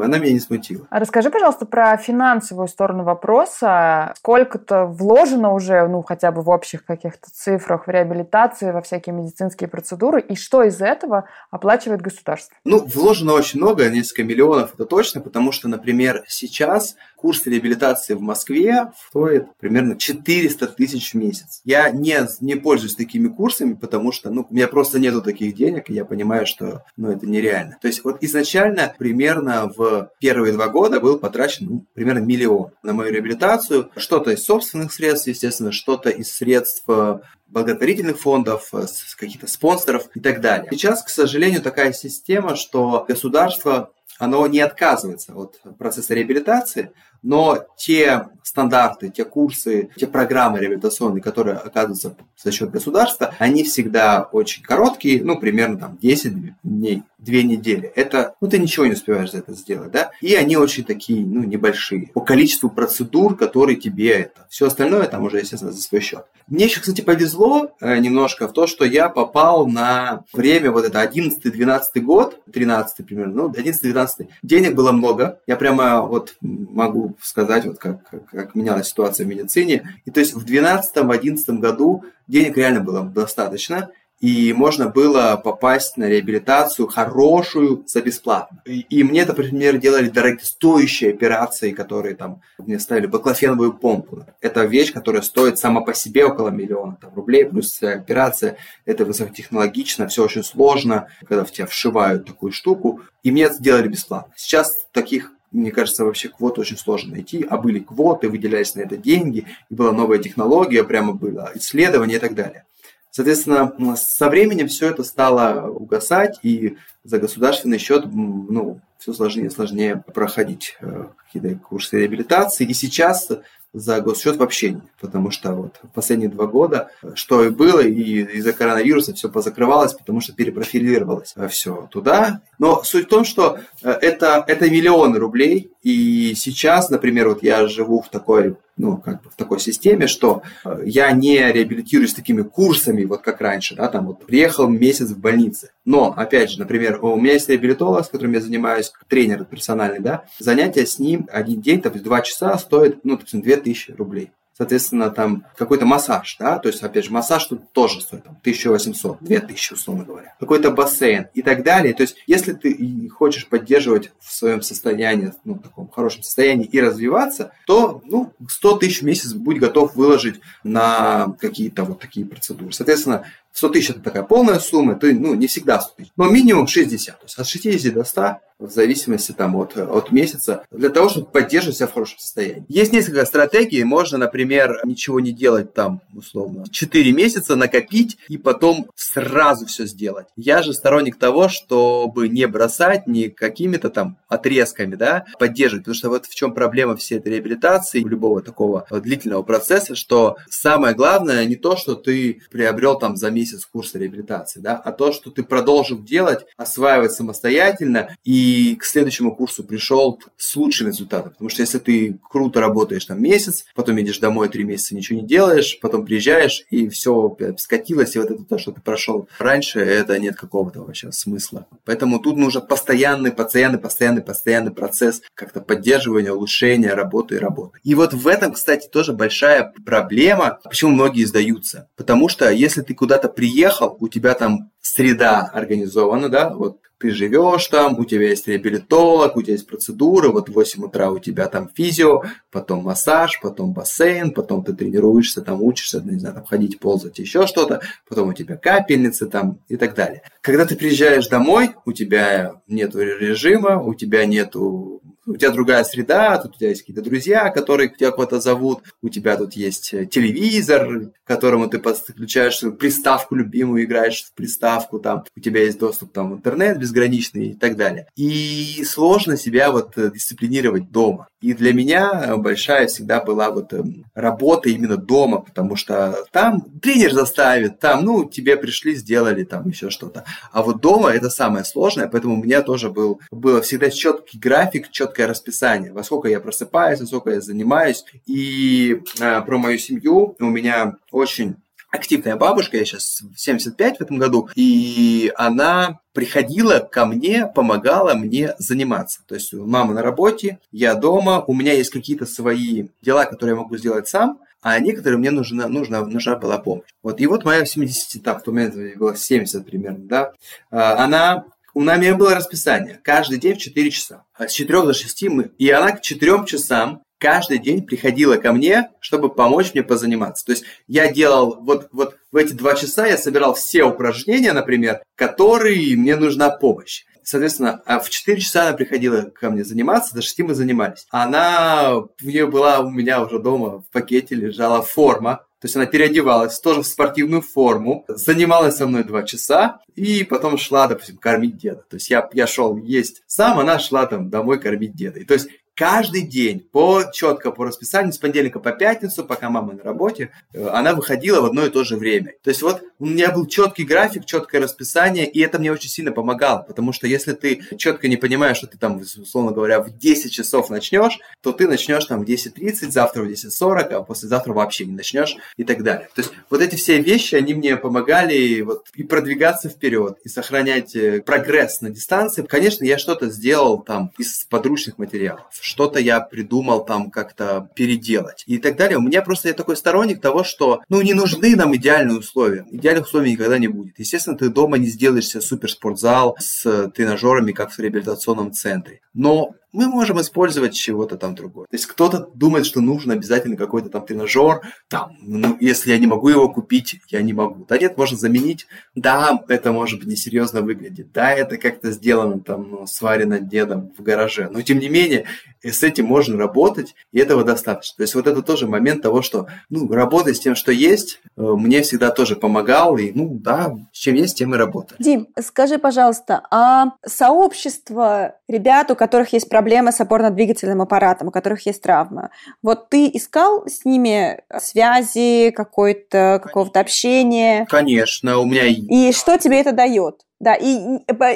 она меня не смутила. А расскажи, пожалуйста, про финансовую сторону вопроса. Сколько-то вложено уже, ну, хотя бы в общих каких-то цифрах в реабилитации, во всякие медицинские процедуры, и что из этого оплачивает государство? Ну, вложено очень много, несколько миллионов, это точно, потому что, например, сейчас курс реабилитации в Москве стоит примерно 400 тысяч в месяц. Я не, не пользуюсь такими курсами, потому что, ну, у меня просто нету таких денег, и я понимаю, что, ну, это нереально. То есть вот изначально примерно в первые два года был потрачен ну, примерно миллион на мою реабилитацию. Что-то из собственных средств, естественно, что-то из средств э, благотворительных фондов, э, каких-то спонсоров и так далее. Сейчас, к сожалению, такая система, что государство оно не отказывается от процесса реабилитации, но те стандарты, те курсы, те программы реабилитационные, которые оказываются за счет государства, они всегда очень короткие, ну, примерно там 10 дней, 2 недели. Это, ну, ты ничего не успеваешь за это сделать, да? И они очень такие, ну, небольшие. По количеству процедур, которые тебе это. Все остальное там уже, естественно, за свой счет. Мне еще, кстати, повезло э, немножко в то, что я попал на время вот это 11-12 год, 13 примерно, ну, 11-12. Денег было много. Я прямо вот могу сказать, вот как, как, как менялась ситуация в медицине. И то есть в 12-11 году денег реально было достаточно и можно было попасть на реабилитацию хорошую за бесплатно. И, и мне, это, например, делали дорогостоящие операции, которые там мне ставили баклофеновую помпу. Это вещь, которая стоит сама по себе около миллиона там, рублей, плюс операция. Это высокотехнологично, все очень сложно, когда в тебя вшивают такую штуку. И мне это сделали бесплатно. Сейчас таких мне кажется, вообще квот очень сложно найти, а были квоты, выделялись на это деньги, и была новая технология, прямо было исследование и так далее. Соответственно, со временем все это стало угасать, и за государственный счет ну, все сложнее и сложнее проходить э, какие-то курсы реабилитации. И сейчас за госсчет вообще нет, потому что вот последние два года, что и было, и из-за коронавируса все позакрывалось, потому что перепрофилировалось все туда. Но суть в том, что э, это, это миллионы рублей, и сейчас, например, вот я живу в такой ну, как бы в такой системе, что э, я не реабилитируюсь такими курсами, вот как раньше, да, там вот приехал месяц в больнице. Но, опять же, например, у меня есть реабилитолог, с которым я занимаюсь, тренер персональный, да, занятие с ним один день, то есть два часа стоит, ну, допустим, 2000 рублей соответственно, там какой-то массаж, да, то есть, опять же, массаж тут тоже стоит там, 1800, 2000, условно говоря, какой-то бассейн и так далее. То есть, если ты хочешь поддерживать в своем состоянии, ну, таком хорошем состоянии и развиваться, то, ну, 100 тысяч в месяц будь готов выложить на какие-то вот такие процедуры. Соответственно, 100 тысяч – это такая полная сумма, ты, ну, не всегда 100 тысяч, но минимум 60, то есть от 60 до 100 в зависимости там, от, от месяца, для того, чтобы поддерживать себя в хорошем состоянии. Есть несколько стратегий. Можно, например, ничего не делать там, условно, 4 месяца накопить и потом сразу все сделать. Я же сторонник того, чтобы не бросать не какими-то там отрезками, да, поддерживать. Потому что вот в чем проблема всей этой реабилитации, любого такого длительного процесса, что самое главное не то, что ты приобрел там за месяц курс реабилитации, да, а то, что ты продолжил делать, осваивать самостоятельно и и к следующему курсу пришел с лучшим результатом. Потому что если ты круто работаешь там месяц, потом едешь домой три месяца, ничего не делаешь, потом приезжаешь, и все скатилось, и вот это то, что ты прошел раньше, это нет какого-то вообще смысла. Поэтому тут нужен постоянный, постоянный, постоянный, постоянный процесс как-то поддерживания, улучшения работы и работы. И вот в этом, кстати, тоже большая проблема, почему многие сдаются. Потому что если ты куда-то приехал, у тебя там среда организована, да, вот ты живешь там, у тебя есть реабилитолог, у тебя есть процедуры, вот в 8 утра у тебя там физио, потом массаж, потом бассейн, потом ты тренируешься, там учишься, не знаю, там ходить, ползать, еще что-то, потом у тебя капельницы там и так далее. Когда ты приезжаешь домой, у тебя нет режима, у тебя нету у тебя другая среда, тут у тебя есть какие-то друзья, которые тебя куда-то зовут, у тебя тут есть э, телевизор, к которому ты подключаешь приставку любимую, играешь в приставку, там, у тебя есть доступ там, в интернет безграничный и так далее. И сложно себя вот э, дисциплинировать дома. И для меня большая всегда была вот эм, работа именно дома, потому что там тренер заставит, там, ну, тебе пришли, сделали там еще что-то. А вот дома это самое сложное, поэтому у меня тоже был, было всегда четкий график, четкий четкое расписание, во сколько я просыпаюсь, во сколько я занимаюсь. И э, про мою семью у меня очень активная бабушка, я сейчас 75 в этом году, и она приходила ко мне, помогала мне заниматься. То есть мама на работе, я дома, у меня есть какие-то свои дела, которые я могу сделать сам, а некоторые мне нужна, нужна, нужна была помощь. Вот, и вот моя 70, так, в тот момент было 70 примерно, да, а, она у нами было расписание. Каждый день в 4 часа. А с 4 до 6 мы... И она к 4 часам каждый день приходила ко мне, чтобы помочь мне позаниматься. То есть я делал вот, вот в эти два часа я собирал все упражнения, например, которые мне нужна помощь. Соответственно, а в 4 часа она приходила ко мне заниматься, до 6 мы занимались. Она, у нее была у меня уже дома в пакете лежала форма, то есть она переодевалась тоже в спортивную форму, занималась со мной два часа и потом шла, допустим, кормить деда. То есть я, я шел есть сам, она шла там домой кормить деда. И то есть каждый день, по четко по расписанию, с понедельника по пятницу, пока мама на работе, э, она выходила в одно и то же время. То есть вот у меня был четкий график, четкое расписание, и это мне очень сильно помогало, потому что если ты четко не понимаешь, что ты там, условно говоря, в 10 часов начнешь, то ты начнешь там в 10.30, завтра в 10.40, а послезавтра вообще не начнешь и так далее. То есть вот эти все вещи, они мне помогали вот, и продвигаться вперед, и сохранять э, прогресс на дистанции. Конечно, я что-то сделал там из подручных материалов что-то я придумал там как-то переделать и так далее. У меня просто я такой сторонник того, что ну не нужны нам идеальные условия. Идеальных условий никогда не будет. Естественно, ты дома не сделаешь себе суперспортзал с тренажерами, как в реабилитационном центре. Но мы можем использовать чего-то там другое. То есть кто-то думает, что нужен обязательно какой-то там тренажер, там, ну, если я не могу его купить, я не могу. Да нет, можно заменить. Да, это может быть несерьезно выглядит. Да, это как-то сделано там, ну, сварено дедом в гараже. Но тем не менее, с этим можно работать, и этого достаточно. То есть вот это тоже момент того, что, ну, работать с тем, что есть, э, мне всегда тоже помогал, и, ну, да, с чем есть, тем и работать. Дим, скажи, пожалуйста, а сообщество ребят, у которых есть проблемы с опорно-двигательным аппаратом, у которых есть травмы. Вот ты искал с ними связи, какой-то, какого-то общения? Конечно, у меня... И что тебе это дает? Да, и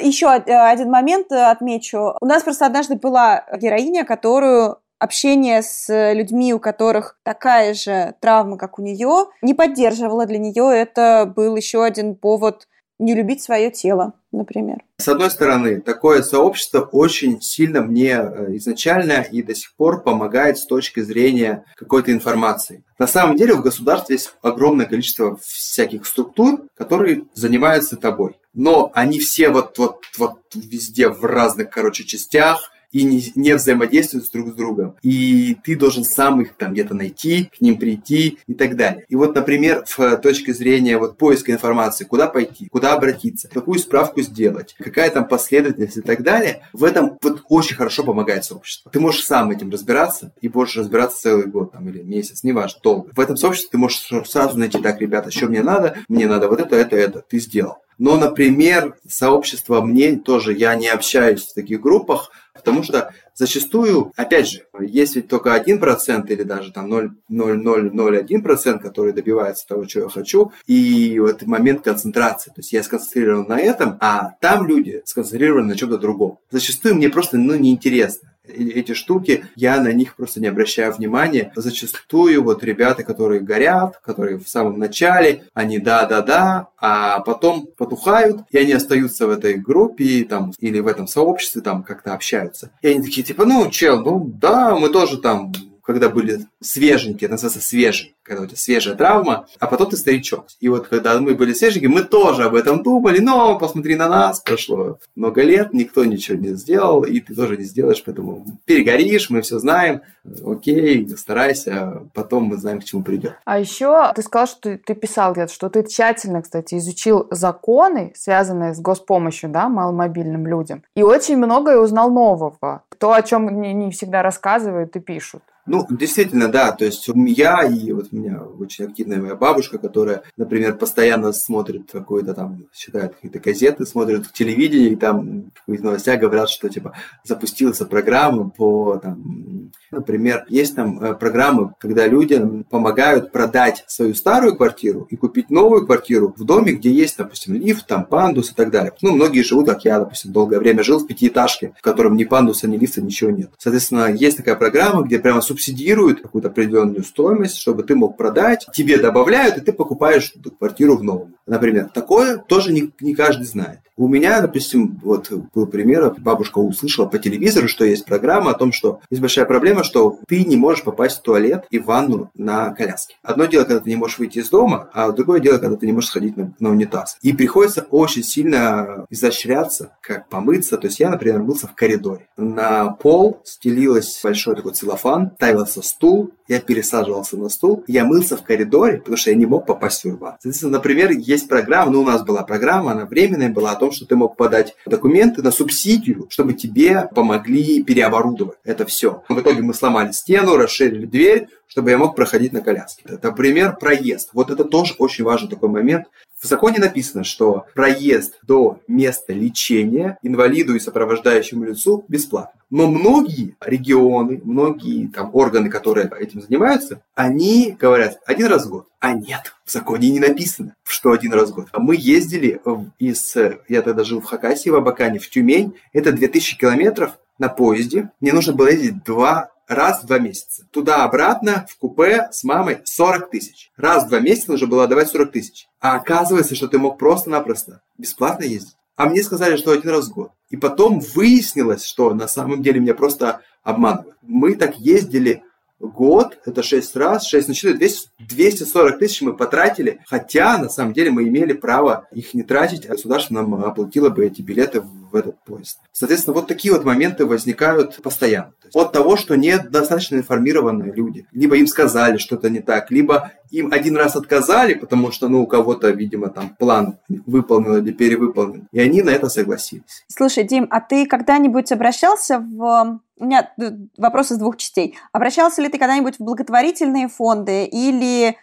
еще один момент отмечу. У нас просто однажды была героиня, которую общение с людьми, у которых такая же травма, как у нее, не поддерживала для нее. Это был еще один повод не любить свое тело, например. С одной стороны, такое сообщество очень сильно мне э, изначально и до сих пор помогает с точки зрения какой-то информации. На самом деле в государстве есть огромное количество всяких структур, которые занимаются тобой. Но они все вот, вот, вот везде в разных, короче, частях, и не, не взаимодействуют друг с другом. И ты должен сам их там где-то найти, к ним прийти и так далее. И вот, например, в точке зрения вот поиска информации, куда пойти, куда обратиться, какую справку сделать, какая там последовательность и так далее, в этом вот очень хорошо помогает сообщество. Ты можешь сам этим разбираться и можешь разбираться целый год там, или месяц, неважно, долго. В этом сообществе ты можешь сразу найти, так, ребята, что мне надо, мне надо вот это, это, это, ты сделал. Но, например, сообщество мне тоже, я не общаюсь в таких группах, Потому что зачастую, опять же, есть ведь только 1% или даже там 0,0001%, который добивается того, чего я хочу, и вот момент концентрации. То есть я сконцентрирован на этом, а там люди сконцентрированы на чем-то другом. Зачастую мне просто ну, неинтересно эти штуки, я на них просто не обращаю внимания. Зачастую вот ребята, которые горят, которые в самом начале, они да-да-да, а потом потухают, и они остаются в этой группе там, или в этом сообществе, там как-то общаются. И они такие, типа, ну, чел, ну да, мы тоже там когда были свеженькие, это называется свежий, когда у тебя свежая травма, а потом ты старичок. И вот когда мы были свеженькие, мы тоже об этом думали, но посмотри на нас, прошло много лет, никто ничего не сделал, и ты тоже не сделаешь, поэтому перегоришь, мы все знаем, окей, старайся, потом мы знаем, к чему придет. А еще ты сказал, что ты, ты писал где-то, что ты тщательно, кстати, изучил законы, связанные с госпомощью, да, маломобильным людям, и очень многое узнал нового. То, о чем не, не всегда рассказывают и пишут. Ну, действительно, да. То есть я и вот у меня очень активная моя бабушка, которая, например, постоянно смотрит какой-то там, читает какие-то газеты, смотрит телевидение, и там в новостях говорят, что типа запустилась программа по там, например, есть там э, программы, когда людям помогают продать свою старую квартиру и купить новую квартиру в доме, где есть, допустим, лифт, там пандус и так далее. Ну, многие живут, как я, допустим, долгое время жил в пятиэтажке, в котором ни пандуса, ни лифта, ничего нет. Соответственно, есть такая программа, где прямо субсидируют какую-то определенную стоимость, чтобы ты мог продать, тебе добавляют, и ты покупаешь квартиру в новом. Например, такое тоже не, не каждый знает. У меня, допустим, вот был пример, бабушка услышала по телевизору, что есть программа о том, что есть большая проблема, что ты не можешь попасть в туалет и в ванну на коляске. Одно дело, когда ты не можешь выйти из дома, а другое дело, когда ты не можешь сходить на, на унитаз. И приходится очень сильно изощряться, как помыться. То есть я, например, мылся в коридоре. На пол стелилась большой такой целлофан, ставился стул, я пересаживался на стул, я мылся в коридоре, потому что я не мог попасть в ванну. Соответственно, например, есть программа, ну, у нас была программа, она временная была, том, что ты мог подать документы на субсидию, чтобы тебе помогли переоборудовать это все. В итоге мы сломали стену, расширили дверь, чтобы я мог проходить на коляске. Это, например, проезд. Вот это тоже очень важный такой момент. В законе написано, что проезд до места лечения инвалиду и сопровождающему лицу бесплатно. Но многие регионы, многие там органы, которые этим занимаются, они говорят один раз в год. А нет, в законе не написано, что один раз в год. Мы ездили из, я тогда жил в Хакасии, в Абакане, в Тюмень. Это 2000 километров на поезде. Мне нужно было ездить два раз в два месяца. Туда-обратно в купе с мамой 40 тысяч. Раз в два месяца нужно было отдавать 40 тысяч. А оказывается, что ты мог просто-напросто бесплатно ездить. А мне сказали, что один раз в год. И потом выяснилось, что на самом деле меня просто обманывают. Мы так ездили год, это 6 раз, 6 на 4, 200, 240 тысяч мы потратили, хотя на самом деле мы имели право их не тратить, а государство нам оплатило бы эти билеты этот поезд. Соответственно, вот такие вот моменты возникают постоянно. от того, что недостаточно информированные люди. Либо им сказали что-то не так, либо им один раз отказали, потому что, ну, у кого-то, видимо, там план выполнен или перевыполнен, и они на это согласились. Слушай, Дим, а ты когда-нибудь обращался в у меня вопрос из двух частей. Обращался ли ты когда-нибудь в благотворительные фонды или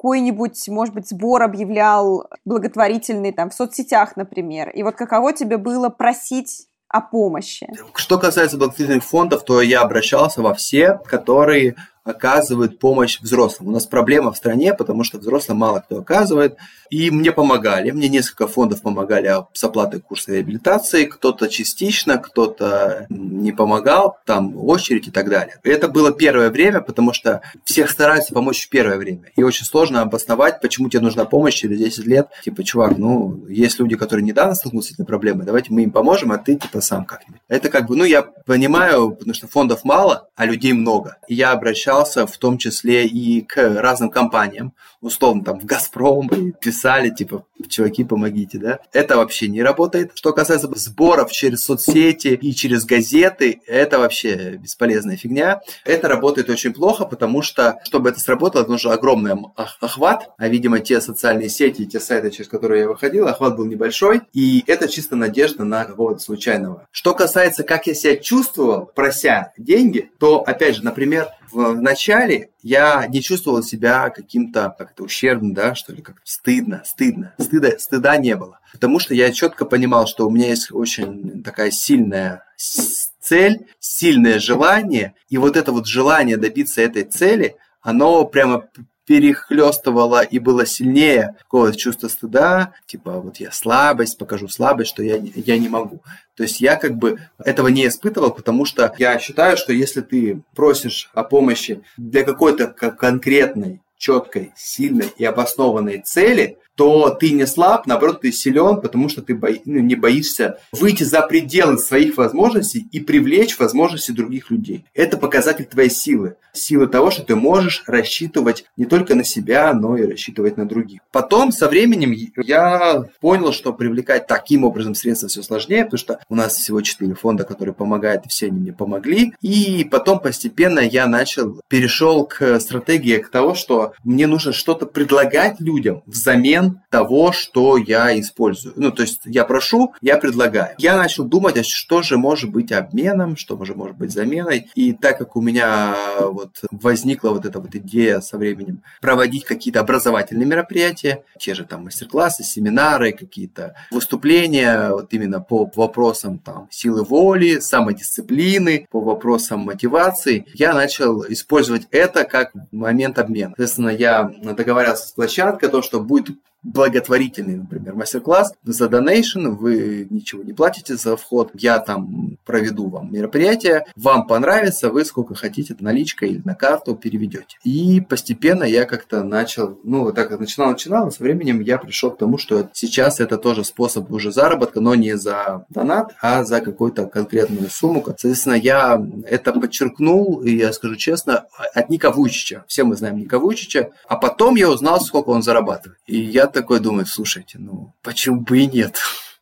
какой-нибудь, может быть, сбор объявлял благотворительный там в соцсетях, например? И вот каково тебе было просить о помощи? Что касается благотворительных фондов, то я обращался во все, которые оказывают помощь взрослым. У нас проблема в стране, потому что взрослым мало кто оказывает. И мне помогали. Мне несколько фондов помогали с оплатой курса реабилитации. Кто-то частично, кто-то не помогал. Там очередь и так далее. И это было первое время, потому что всех стараются помочь в первое время. И очень сложно обосновать, почему тебе нужна помощь через 10 лет. Типа, чувак, ну, есть люди, которые недавно столкнулись с этой проблемой, давайте мы им поможем, а ты типа сам как-нибудь. Это как бы, ну, я понимаю, потому что фондов мало, а людей много. И я обращался в том числе и к разным компаниям, условно там в «Газпром» писали, типа, чуваки, помогите, да. Это вообще не работает. Что касается сборов через соцсети и через газеты, это вообще бесполезная фигня. Это работает очень плохо, потому что, чтобы это сработало, нужен огромный охват, а, видимо, те социальные сети, те сайты, через которые я выходил, охват был небольшой, и это чисто надежда на какого-то случайного. Что касается, как я себя чувствовал, прося деньги, то, опять же, например, в начале я не чувствовал себя каким-то как-то ущербным, да, что ли, как стыдно, стыдно. Стыда, стыда не было. Потому что я четко понимал, что у меня есть очень такая сильная цель, сильное желание, и вот это вот желание добиться этой цели, оно прямо перехлестывало и было сильнее какого-то чувства стыда, типа вот я слабость, покажу слабость, что я, я не могу. То есть я как бы этого не испытывал, потому что я считаю, что если ты просишь о помощи для какой-то конкретной четкой, сильной и обоснованной цели, то ты не слаб, наоборот, ты силен, потому что ты бои, ну, не боишься выйти за пределы своих возможностей и привлечь возможности других людей. Это показатель твоей силы. Силы того, что ты можешь рассчитывать не только на себя, но и рассчитывать на других. Потом, со временем, я понял, что привлекать таким образом средства все сложнее, потому что у нас всего четыре фонда, которые помогают, и все они мне помогли. И потом постепенно я начал, перешел к стратегии к того, что мне нужно что-то предлагать людям взамен того, что я использую. Ну, то есть я прошу, я предлагаю. Я начал думать, а что же может быть обменом, что же может быть заменой. И так как у меня вот возникла вот эта вот идея со временем проводить какие-то образовательные мероприятия, те же там мастер-классы, семинары, какие-то выступления вот именно по вопросам там силы воли, самодисциплины, по вопросам мотивации, я начал использовать это как момент обмена. Соответственно, я договорился с площадкой о том, что будет благотворительный, например, мастер-класс за donation, вы ничего не платите за вход, я там проведу вам мероприятие, вам понравится, вы сколько хотите наличкой или на карту переведете. И постепенно я как-то начал, ну, вот так начинал, начинал, и со временем я пришел к тому, что сейчас это тоже способ уже заработка, но не за донат, а за какую-то конкретную сумму. Соответственно, я это подчеркнул, и я скажу честно, от Ника Вуйчича. Все мы знаем Ника Вуйчича. А потом я узнал, сколько он зарабатывает. И я такой думаю, слушайте, ну почему бы и нет?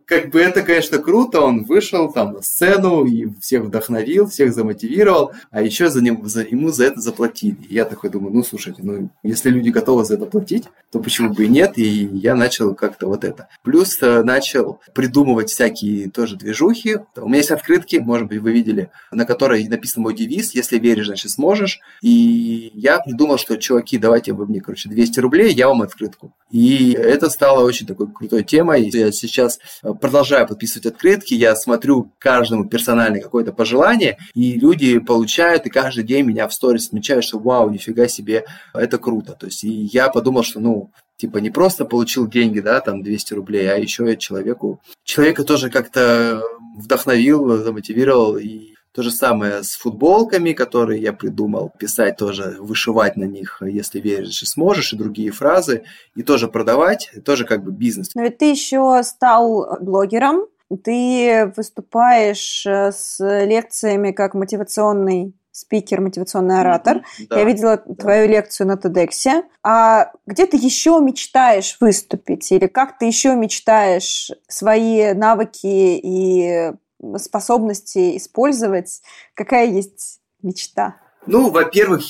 Как бы это, конечно, круто, он вышел там на сцену и всех вдохновил, всех замотивировал, а еще за ним, за, ему за это заплатили. И я такой думаю, ну, слушайте, ну, если люди готовы за это платить, то почему бы и нет? И я начал как-то вот это. Плюс э, начал придумывать всякие тоже движухи. У меня есть открытки, может быть, вы видели, на которой написан мой девиз «Если веришь, значит сможешь». И я придумал, что, чуваки, давайте вы мне, короче, 200 рублей, я вам открытку. И это стало очень такой крутой темой. Я сейчас э, продолжаю подписывать открытки, я смотрю каждому персонально какое-то пожелание, и люди получают, и каждый день меня в сторис отмечают, что вау, нифига себе, это круто. То есть, и я подумал, что, ну, типа не просто получил деньги, да, там 200 рублей, а еще я человеку, человека тоже как-то вдохновил, замотивировал и то же самое с футболками, которые я придумал, писать тоже, вышивать на них, если веришь и сможешь, и другие фразы, и тоже продавать, и тоже как бы бизнес. Но ведь ты еще стал блогером, ты выступаешь э, с лекциями как мотивационный спикер, мотивационный оратор. Да, Я видела да. твою лекцию на TEDx. А где ты еще мечтаешь выступить? Или как ты еще мечтаешь свои навыки и способности использовать? Какая есть мечта? Ну, во-первых,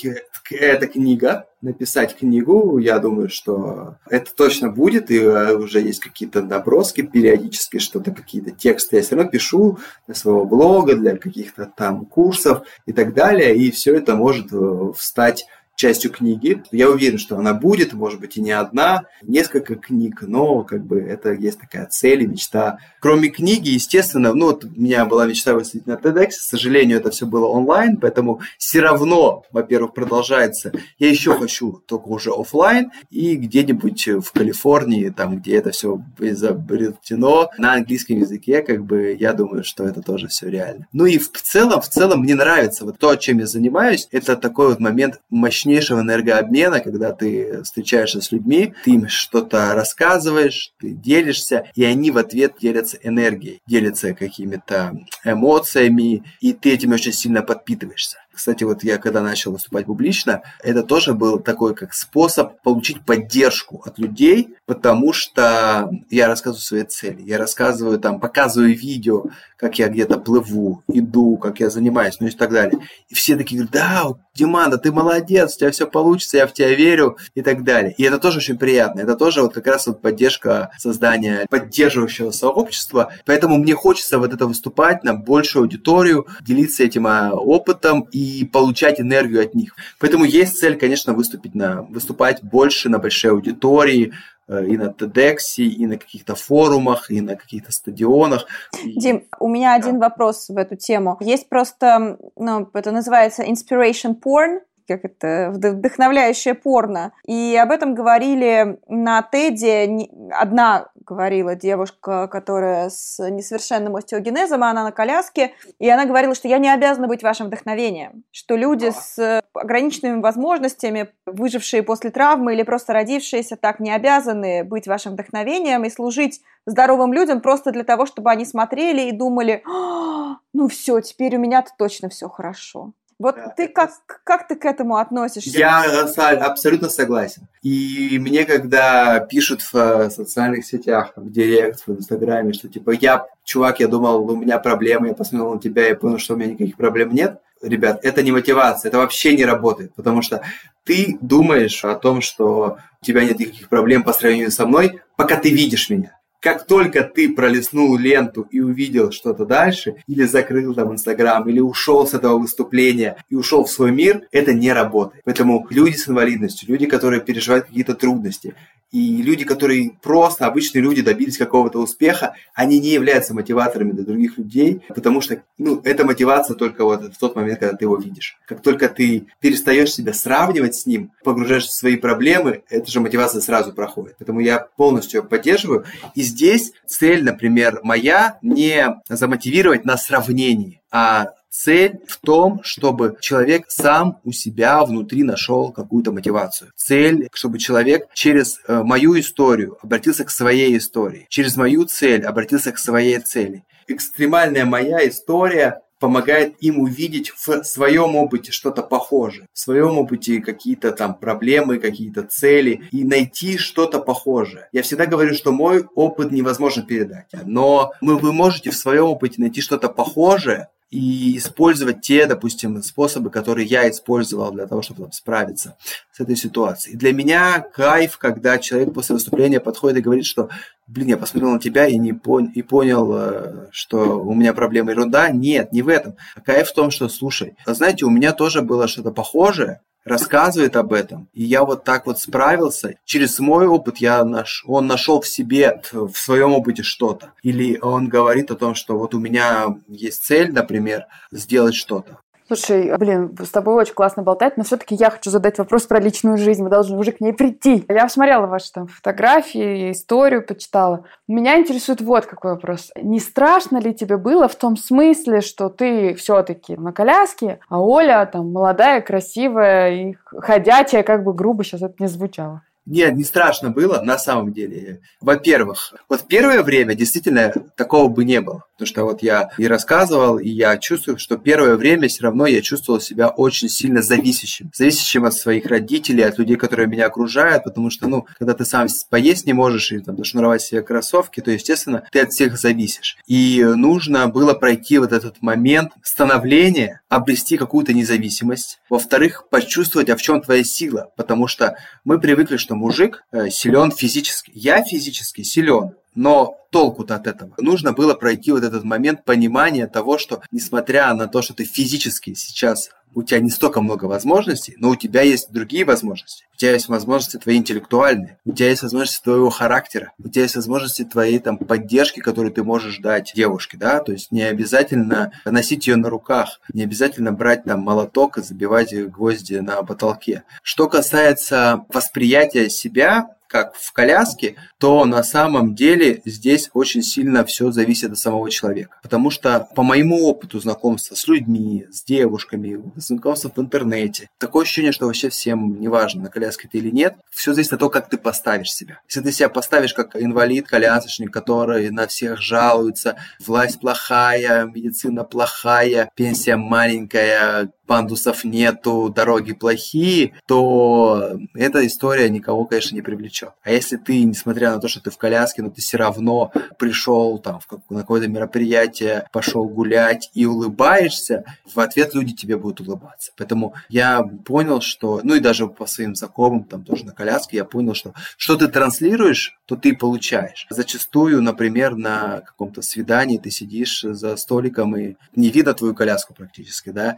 это книга, написать книгу, я думаю, что это точно будет, и э, уже есть какие-то наброски периодически, что-то, какие-то тексты я все равно пишу для своего блога, для каких-то там курсов и так далее, и все это может э, встать частью книги. Я уверен, что она будет, может быть, и не одна, несколько книг, но как бы это есть такая цель и мечта. Кроме книги, естественно, ну вот у меня была мечта выступить на TEDx, к сожалению, это все было онлайн, поэтому все равно, во-первых, продолжается. Я еще хочу только уже офлайн и где-нибудь в Калифорнии, там, где это все изобретено на английском языке, как бы я думаю, что это тоже все реально. Ну и в целом, в целом мне нравится вот то, чем я занимаюсь, это такой вот момент мощный мощнейшего энергообмена, когда ты встречаешься с людьми, ты им что-то рассказываешь, ты делишься, и они в ответ делятся энергией, делятся какими-то эмоциями, и ты этим очень сильно подпитываешься. Кстати, вот я когда начал выступать публично, это тоже был такой как способ получить поддержку от людей, потому что я рассказываю свои цели, я рассказываю там, показываю видео, как я где-то плыву, иду, как я занимаюсь, ну и так далее. И все такие говорят, да, Диман, да ты молодец, у тебя все получится, я в тебя верю и так далее. И это тоже очень приятно. Это тоже вот как раз вот поддержка создания поддерживающего сообщества. Поэтому мне хочется вот это выступать на большую аудиторию, делиться этим а, опытом и получать энергию от них. Поэтому есть цель, конечно, выступить на, выступать больше на большой аудитории, Э, и на TEDx, и на каких-то форумах, и на каких-то стадионах. Дим, у меня один вопрос в эту тему. Есть просто, ну, это называется inspiration porn, как это, вдохновляющее порно. И об этом говорили на Теде. Одна говорила девушка, которая с несовершенным остеогенезом, а она на коляске, и она говорила, что я не обязана быть вашим вдохновением, что люди с ограниченными возможностями, выжившие после травмы или просто родившиеся так, не обязаны быть вашим вдохновением и служить здоровым людям просто для того, чтобы они смотрели и думали, «А, ну все, теперь у меня-то точно все хорошо. Вот да, ты как, как ты к этому относишься? Я абсолютно согласен. И мне, когда пишут в э, социальных сетях, в директ, в Инстаграме, что типа я, чувак, я думал, у меня проблемы, я посмотрел на тебя и понял, что у меня никаких проблем нет. Ребят, это не мотивация, это вообще не работает, потому что ты думаешь о том, что у тебя нет никаких проблем по сравнению со мной, пока ты видишь меня как только ты пролистнул ленту и увидел что-то дальше, или закрыл там Инстаграм, или ушел с этого выступления и ушел в свой мир, это не работает. Поэтому люди с инвалидностью, люди, которые переживают какие-то трудности, и люди, которые просто, обычные люди, добились какого-то успеха, они не являются мотиваторами для других людей, потому что, ну, эта мотивация только вот в тот момент, когда ты его видишь. Как только ты перестаешь себя сравнивать с ним, погружаешься в свои проблемы, эта же мотивация сразу проходит. Поэтому я полностью поддерживаю. И здесь цель, например, моя не замотивировать на сравнении, а Цель в том, чтобы человек сам у себя внутри нашел какую-то мотивацию. Цель, чтобы человек через э, мою историю обратился к своей истории, через мою цель обратился к своей цели. Экстремальная моя история помогает им увидеть в своем опыте что-то похожее, в своем опыте какие-то там проблемы, какие-то цели и найти что-то похожее. Я всегда говорю, что мой опыт невозможно передать, но вы можете в своем опыте найти что-то похожее, и использовать те, допустим, способы, которые я использовал для того, чтобы там, справиться с этой ситуацией. И для меня кайф, когда человек после выступления подходит и говорит, что, блин, я посмотрел на тебя и, не пон- и понял, э, что у меня проблема ерунда. Нет, не в этом. Кайф в том, что, слушай, знаете, у меня тоже было что-то похожее, рассказывает об этом. И я вот так вот справился. Через мой опыт я наш, он нашел в себе, в своем опыте что-то. Или он говорит о том, что вот у меня есть цель, например, сделать что-то. Слушай, блин, с тобой очень классно болтать, но все-таки я хочу задать вопрос про личную жизнь. Мы должны уже к ней прийти. Я посмотрела ваши там фотографии, историю почитала. Меня интересует вот какой вопрос. Не страшно ли тебе было в том смысле, что ты все-таки на коляске, а Оля там молодая, красивая и ходячая, как бы грубо сейчас это не звучало? Нет, не страшно было, на самом деле. Во-первых, вот первое время действительно такого бы не было. Потому что вот я и рассказывал, и я чувствую, что первое время все равно я чувствовал себя очень сильно зависящим. Зависящим от своих родителей, от людей, которые меня окружают, потому что, ну, когда ты сам поесть не можешь и там шнуровать себе кроссовки, то, естественно, ты от всех зависишь. И нужно было пройти вот этот момент становления, обрести какую-то независимость. Во-вторых, почувствовать, а в чем твоя сила. Потому что мы привыкли, что мужик э, силен физически. Я физически силен, но толку-то от этого? Нужно было пройти вот этот момент понимания того, что несмотря на то, что ты физически сейчас у тебя не столько много возможностей, но у тебя есть другие возможности. У тебя есть возможности твои интеллектуальные, у тебя есть возможности твоего характера, у тебя есть возможности твоей там поддержки, которую ты можешь дать девушке, да, то есть не обязательно носить ее на руках, не обязательно брать там молоток и забивать гвозди на потолке. Что касается восприятия себя, как в коляске, то на самом деле здесь очень сильно все зависит от самого человека. Потому что по моему опыту знакомства с людьми, с девушками, знакомства в интернете, такое ощущение, что вообще всем неважно, на коляске ты или нет, все зависит от того, как ты поставишь себя. Если ты себя поставишь как инвалид, колясочник, который на всех жалуется, власть плохая, медицина плохая, пенсия маленькая, пандусов нету, дороги плохие, то эта история никого, конечно, не привлечет. А если ты, несмотря на то, что ты в коляске, но ты все равно пришел там в как, на какое-то мероприятие, пошел гулять и улыбаешься, в ответ люди тебе будут улыбаться. Поэтому я понял, что, ну и даже по своим знакомым, там тоже на коляске, я понял, что что ты транслируешь, то ты получаешь. Зачастую, например, на каком-то свидании ты сидишь за столиком и не видно твою коляску практически, да,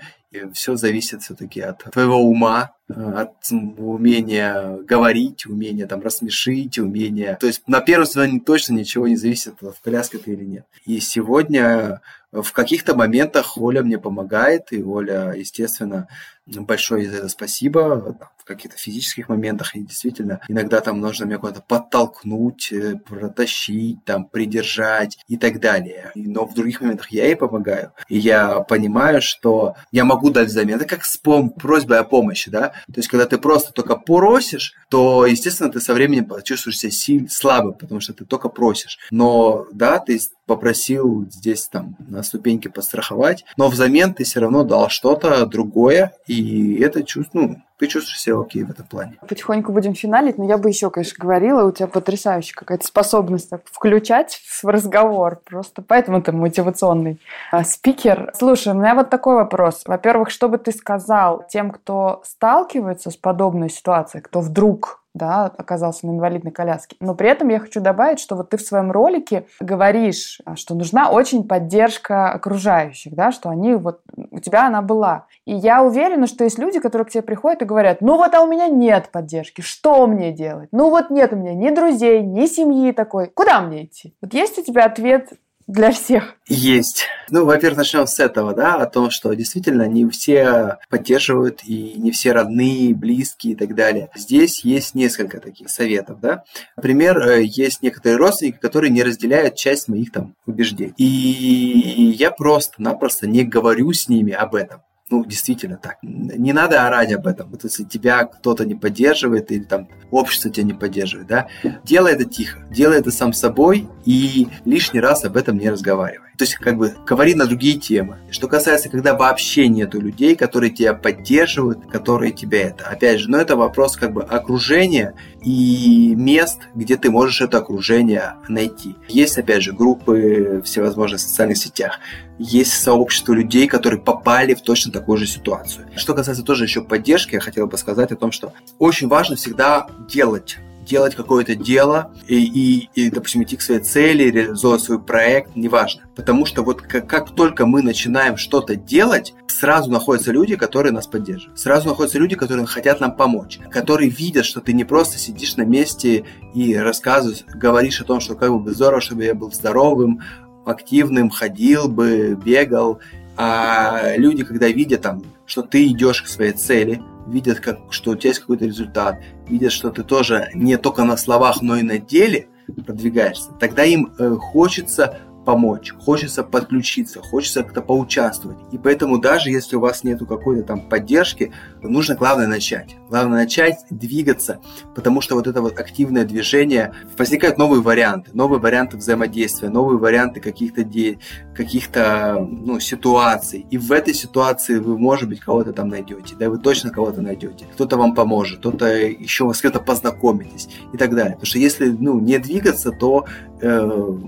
все зависит все-таки от твоего ума, от умения говорить, умения там рассмешить, умения... То есть на первом свидании точно ничего не зависит, в коляске ты или нет. И сегодня в каких-то моментах Оля мне помогает, и Оля, естественно, большое за это спасибо. В каких-то физических моментах, и действительно, иногда там нужно меня куда-то подтолкнуть, э, протащить, там, придержать и так далее. Но в других моментах я ей помогаю. И я понимаю, что я могу дать взамен. Это как с пом- просьбой о помощи, да? То есть, когда ты просто только просишь, то, естественно, ты со временем почувствуешь себя сильно слабым, потому что ты только просишь. Но, да, ты попросил здесь там на ступеньке постраховать, но взамен ты все равно дал что-то другое, и это чувство, ну, ты чувствуешь себя окей в этом плане. Потихоньку будем финалить, но я бы еще, конечно, говорила, у тебя потрясающая какая-то способность так, включать в разговор, просто поэтому ты мотивационный а, спикер. Слушай, у меня вот такой вопрос. Во-первых, что бы ты сказал тем, кто сталкивается с подобной ситуацией, кто вдруг да, оказался на инвалидной коляске. Но при этом я хочу добавить, что вот ты в своем ролике говоришь, а, что нужна очень поддержка окружающих, да, что они вот, у тебя она была. И я уверена, что есть люди, которые к тебе приходят и говорят, ну вот, а у меня нет поддержки, что мне делать? Ну вот нет у меня ни друзей, ни семьи такой, куда мне идти? Вот есть у тебя ответ для всех? Есть. Ну, во-первых, начнем с этого, да, о том, что действительно не все поддерживают и не все родные, близкие и так далее. Здесь есть несколько таких советов, да. Например, э, есть некоторые родственники, которые не разделяют часть моих там убеждений. И я просто-напросто не говорю с ними об этом ну, действительно так. Не надо орать об этом. Вот если тебя кто-то не поддерживает или там общество тебя не поддерживает, да, делай это тихо, делай это сам собой и лишний раз об этом не разговаривай. То есть, как бы, говори на другие темы. Что касается, когда вообще нету людей, которые тебя поддерживают, которые тебя это. Опять же, ну, это вопрос как бы окружения и мест, где ты можешь это окружение найти. Есть, опять же, группы всевозможных социальных сетях. Есть сообщество людей, которые попали в точно такую же ситуацию. Что касается тоже еще поддержки, я хотел бы сказать о том, что очень важно всегда делать делать какое-то дело и, и, и, допустим, идти к своей цели, реализовывать свой проект, неважно. Потому что вот как, как только мы начинаем что-то делать, сразу находятся люди, которые нас поддерживают. Сразу находятся люди, которые хотят нам помочь, которые видят, что ты не просто сидишь на месте и рассказываешь, говоришь о том, что как бы здорово, чтобы я был здоровым, активным, ходил бы, бегал. А люди, когда видят там, что ты идешь к своей цели, видят, как, что у тебя есть какой-то результат, видят, что ты тоже не только на словах, но и на деле продвигаешься, тогда им э, хочется помочь, хочется подключиться, хочется как-то поучаствовать. И поэтому даже если у вас нету какой-то там поддержки, нужно главное начать. Главное начать двигаться, потому что вот это вот активное движение, возникают новые варианты, новые варианты взаимодействия, новые варианты каких-то де... каких-то ну, ситуаций. И в этой ситуации вы, может быть, кого-то там найдете, да, вы точно кого-то найдете. Кто-то вам поможет, кто-то еще вас с кем-то познакомитесь и так далее. Потому что если ну, не двигаться, то э,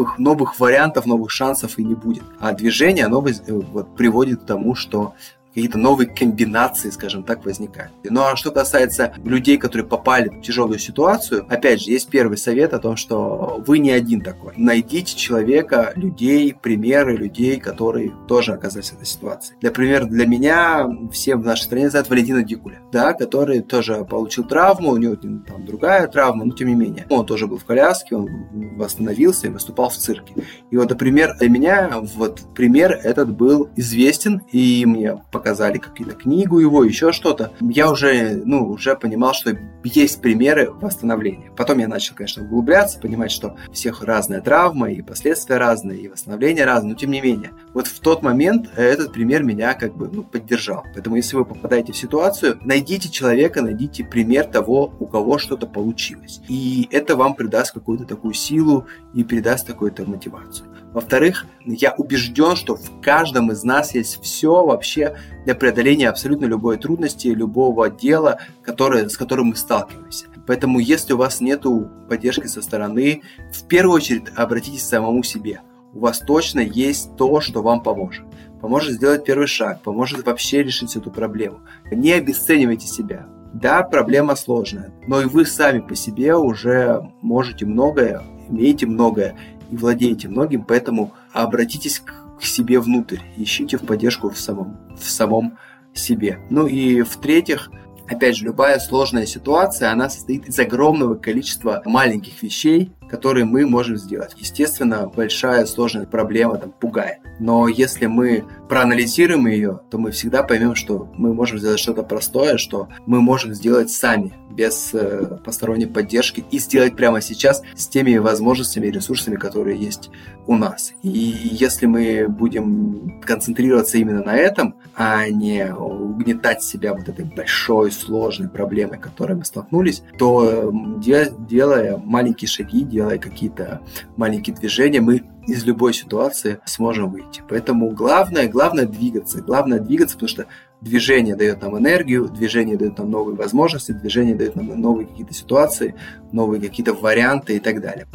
новых, новых вариантов, новых шансов и не будет. А движение, оно э, вот, приводит к тому, что какие-то новые комбинации, скажем так, возникают. Ну а что касается людей, которые попали в тяжелую ситуацию, опять же, есть первый совет о том, что вы не один такой. Найдите человека, людей, примеры людей, которые тоже оказались в этой ситуации. Например, для меня все в нашей стране знают Валентина Дикуля, да, который тоже получил травму, у него там другая травма, но тем не менее. Он тоже был в коляске, он восстановился и выступал в цирке. И вот, например, для меня вот пример этот был известен, и мне показали какие-то книгу его, еще что-то, я уже, ну, уже понимал, что есть примеры восстановления. Потом я начал, конечно, углубляться, понимать, что у всех разная травма, и последствия разные, и восстановление разное, но тем не менее. Вот в тот момент этот пример меня как бы ну, поддержал. Поэтому если вы попадаете в ситуацию, найдите человека, найдите пример того, у кого что-то получилось. И это вам придаст какую-то такую силу и придаст какую-то мотивацию. Во-вторых, я убежден, что в каждом из нас есть все вообще для преодоления абсолютно любой трудности, любого дела, которое, с которым мы сталкиваемся. Поэтому, если у вас нет поддержки со стороны, в первую очередь обратитесь к самому себе. У вас точно есть то, что вам поможет. Поможет сделать первый шаг, поможет вообще решить эту проблему. Не обесценивайте себя. Да, проблема сложная, но и вы сами по себе уже можете многое, имеете многое, и владеете многим, поэтому обратитесь к себе внутрь, ищите в поддержку в самом, в самом себе. Ну и в-третьих, опять же, любая сложная ситуация, она состоит из огромного количества маленьких вещей, которые мы можем сделать. Естественно, большая сложная проблема там пугает. Но если мы проанализируем ее, то мы всегда поймем, что мы можем сделать что-то простое, что мы можем сделать сами, без э, посторонней поддержки, и сделать прямо сейчас с теми возможностями и ресурсами, которые есть у нас. И если мы будем концентрироваться именно на этом, а не угнетать себя вот этой большой, сложной проблемой, которой мы столкнулись, то делая маленькие шаги, делая какие-то маленькие движения, мы из любой ситуации сможем выйти. Поэтому главное, главное двигаться. Главное двигаться, потому что движение дает нам энергию, движение дает нам новые возможности, движение дает нам новые какие-то ситуации, новые какие-то варианты и так далее.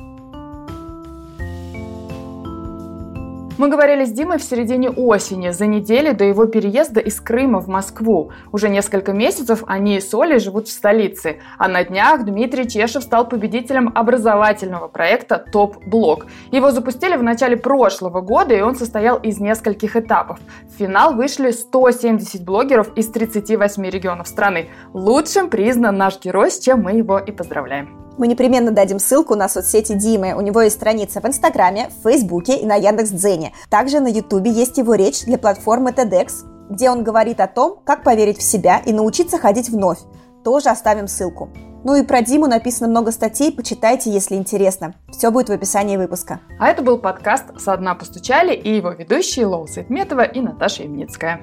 Мы говорили с Димой в середине осени, за неделю до его переезда из Крыма в Москву. Уже несколько месяцев они с Олей живут в столице. А на днях Дмитрий Чешев стал победителем образовательного проекта «Топ-блок». Его запустили в начале прошлого года, и он состоял из нескольких этапов. В финал вышли 170 блогеров из 38 регионов страны. Лучшим признан наш герой, с чем мы его и поздравляем. Мы непременно дадим ссылку на соцсети Димы. У него есть страница в Инстаграме, в Фейсбуке и на Яндекс.Дзене. Также на Ютубе есть его речь для платформы TEDx, где он говорит о том, как поверить в себя и научиться ходить вновь. Тоже оставим ссылку. Ну и про Диму написано много статей, почитайте, если интересно. Все будет в описании выпуска. А это был подкаст «Со дна постучали» и его ведущие Лоуса Итметова и Наташа Имницкая.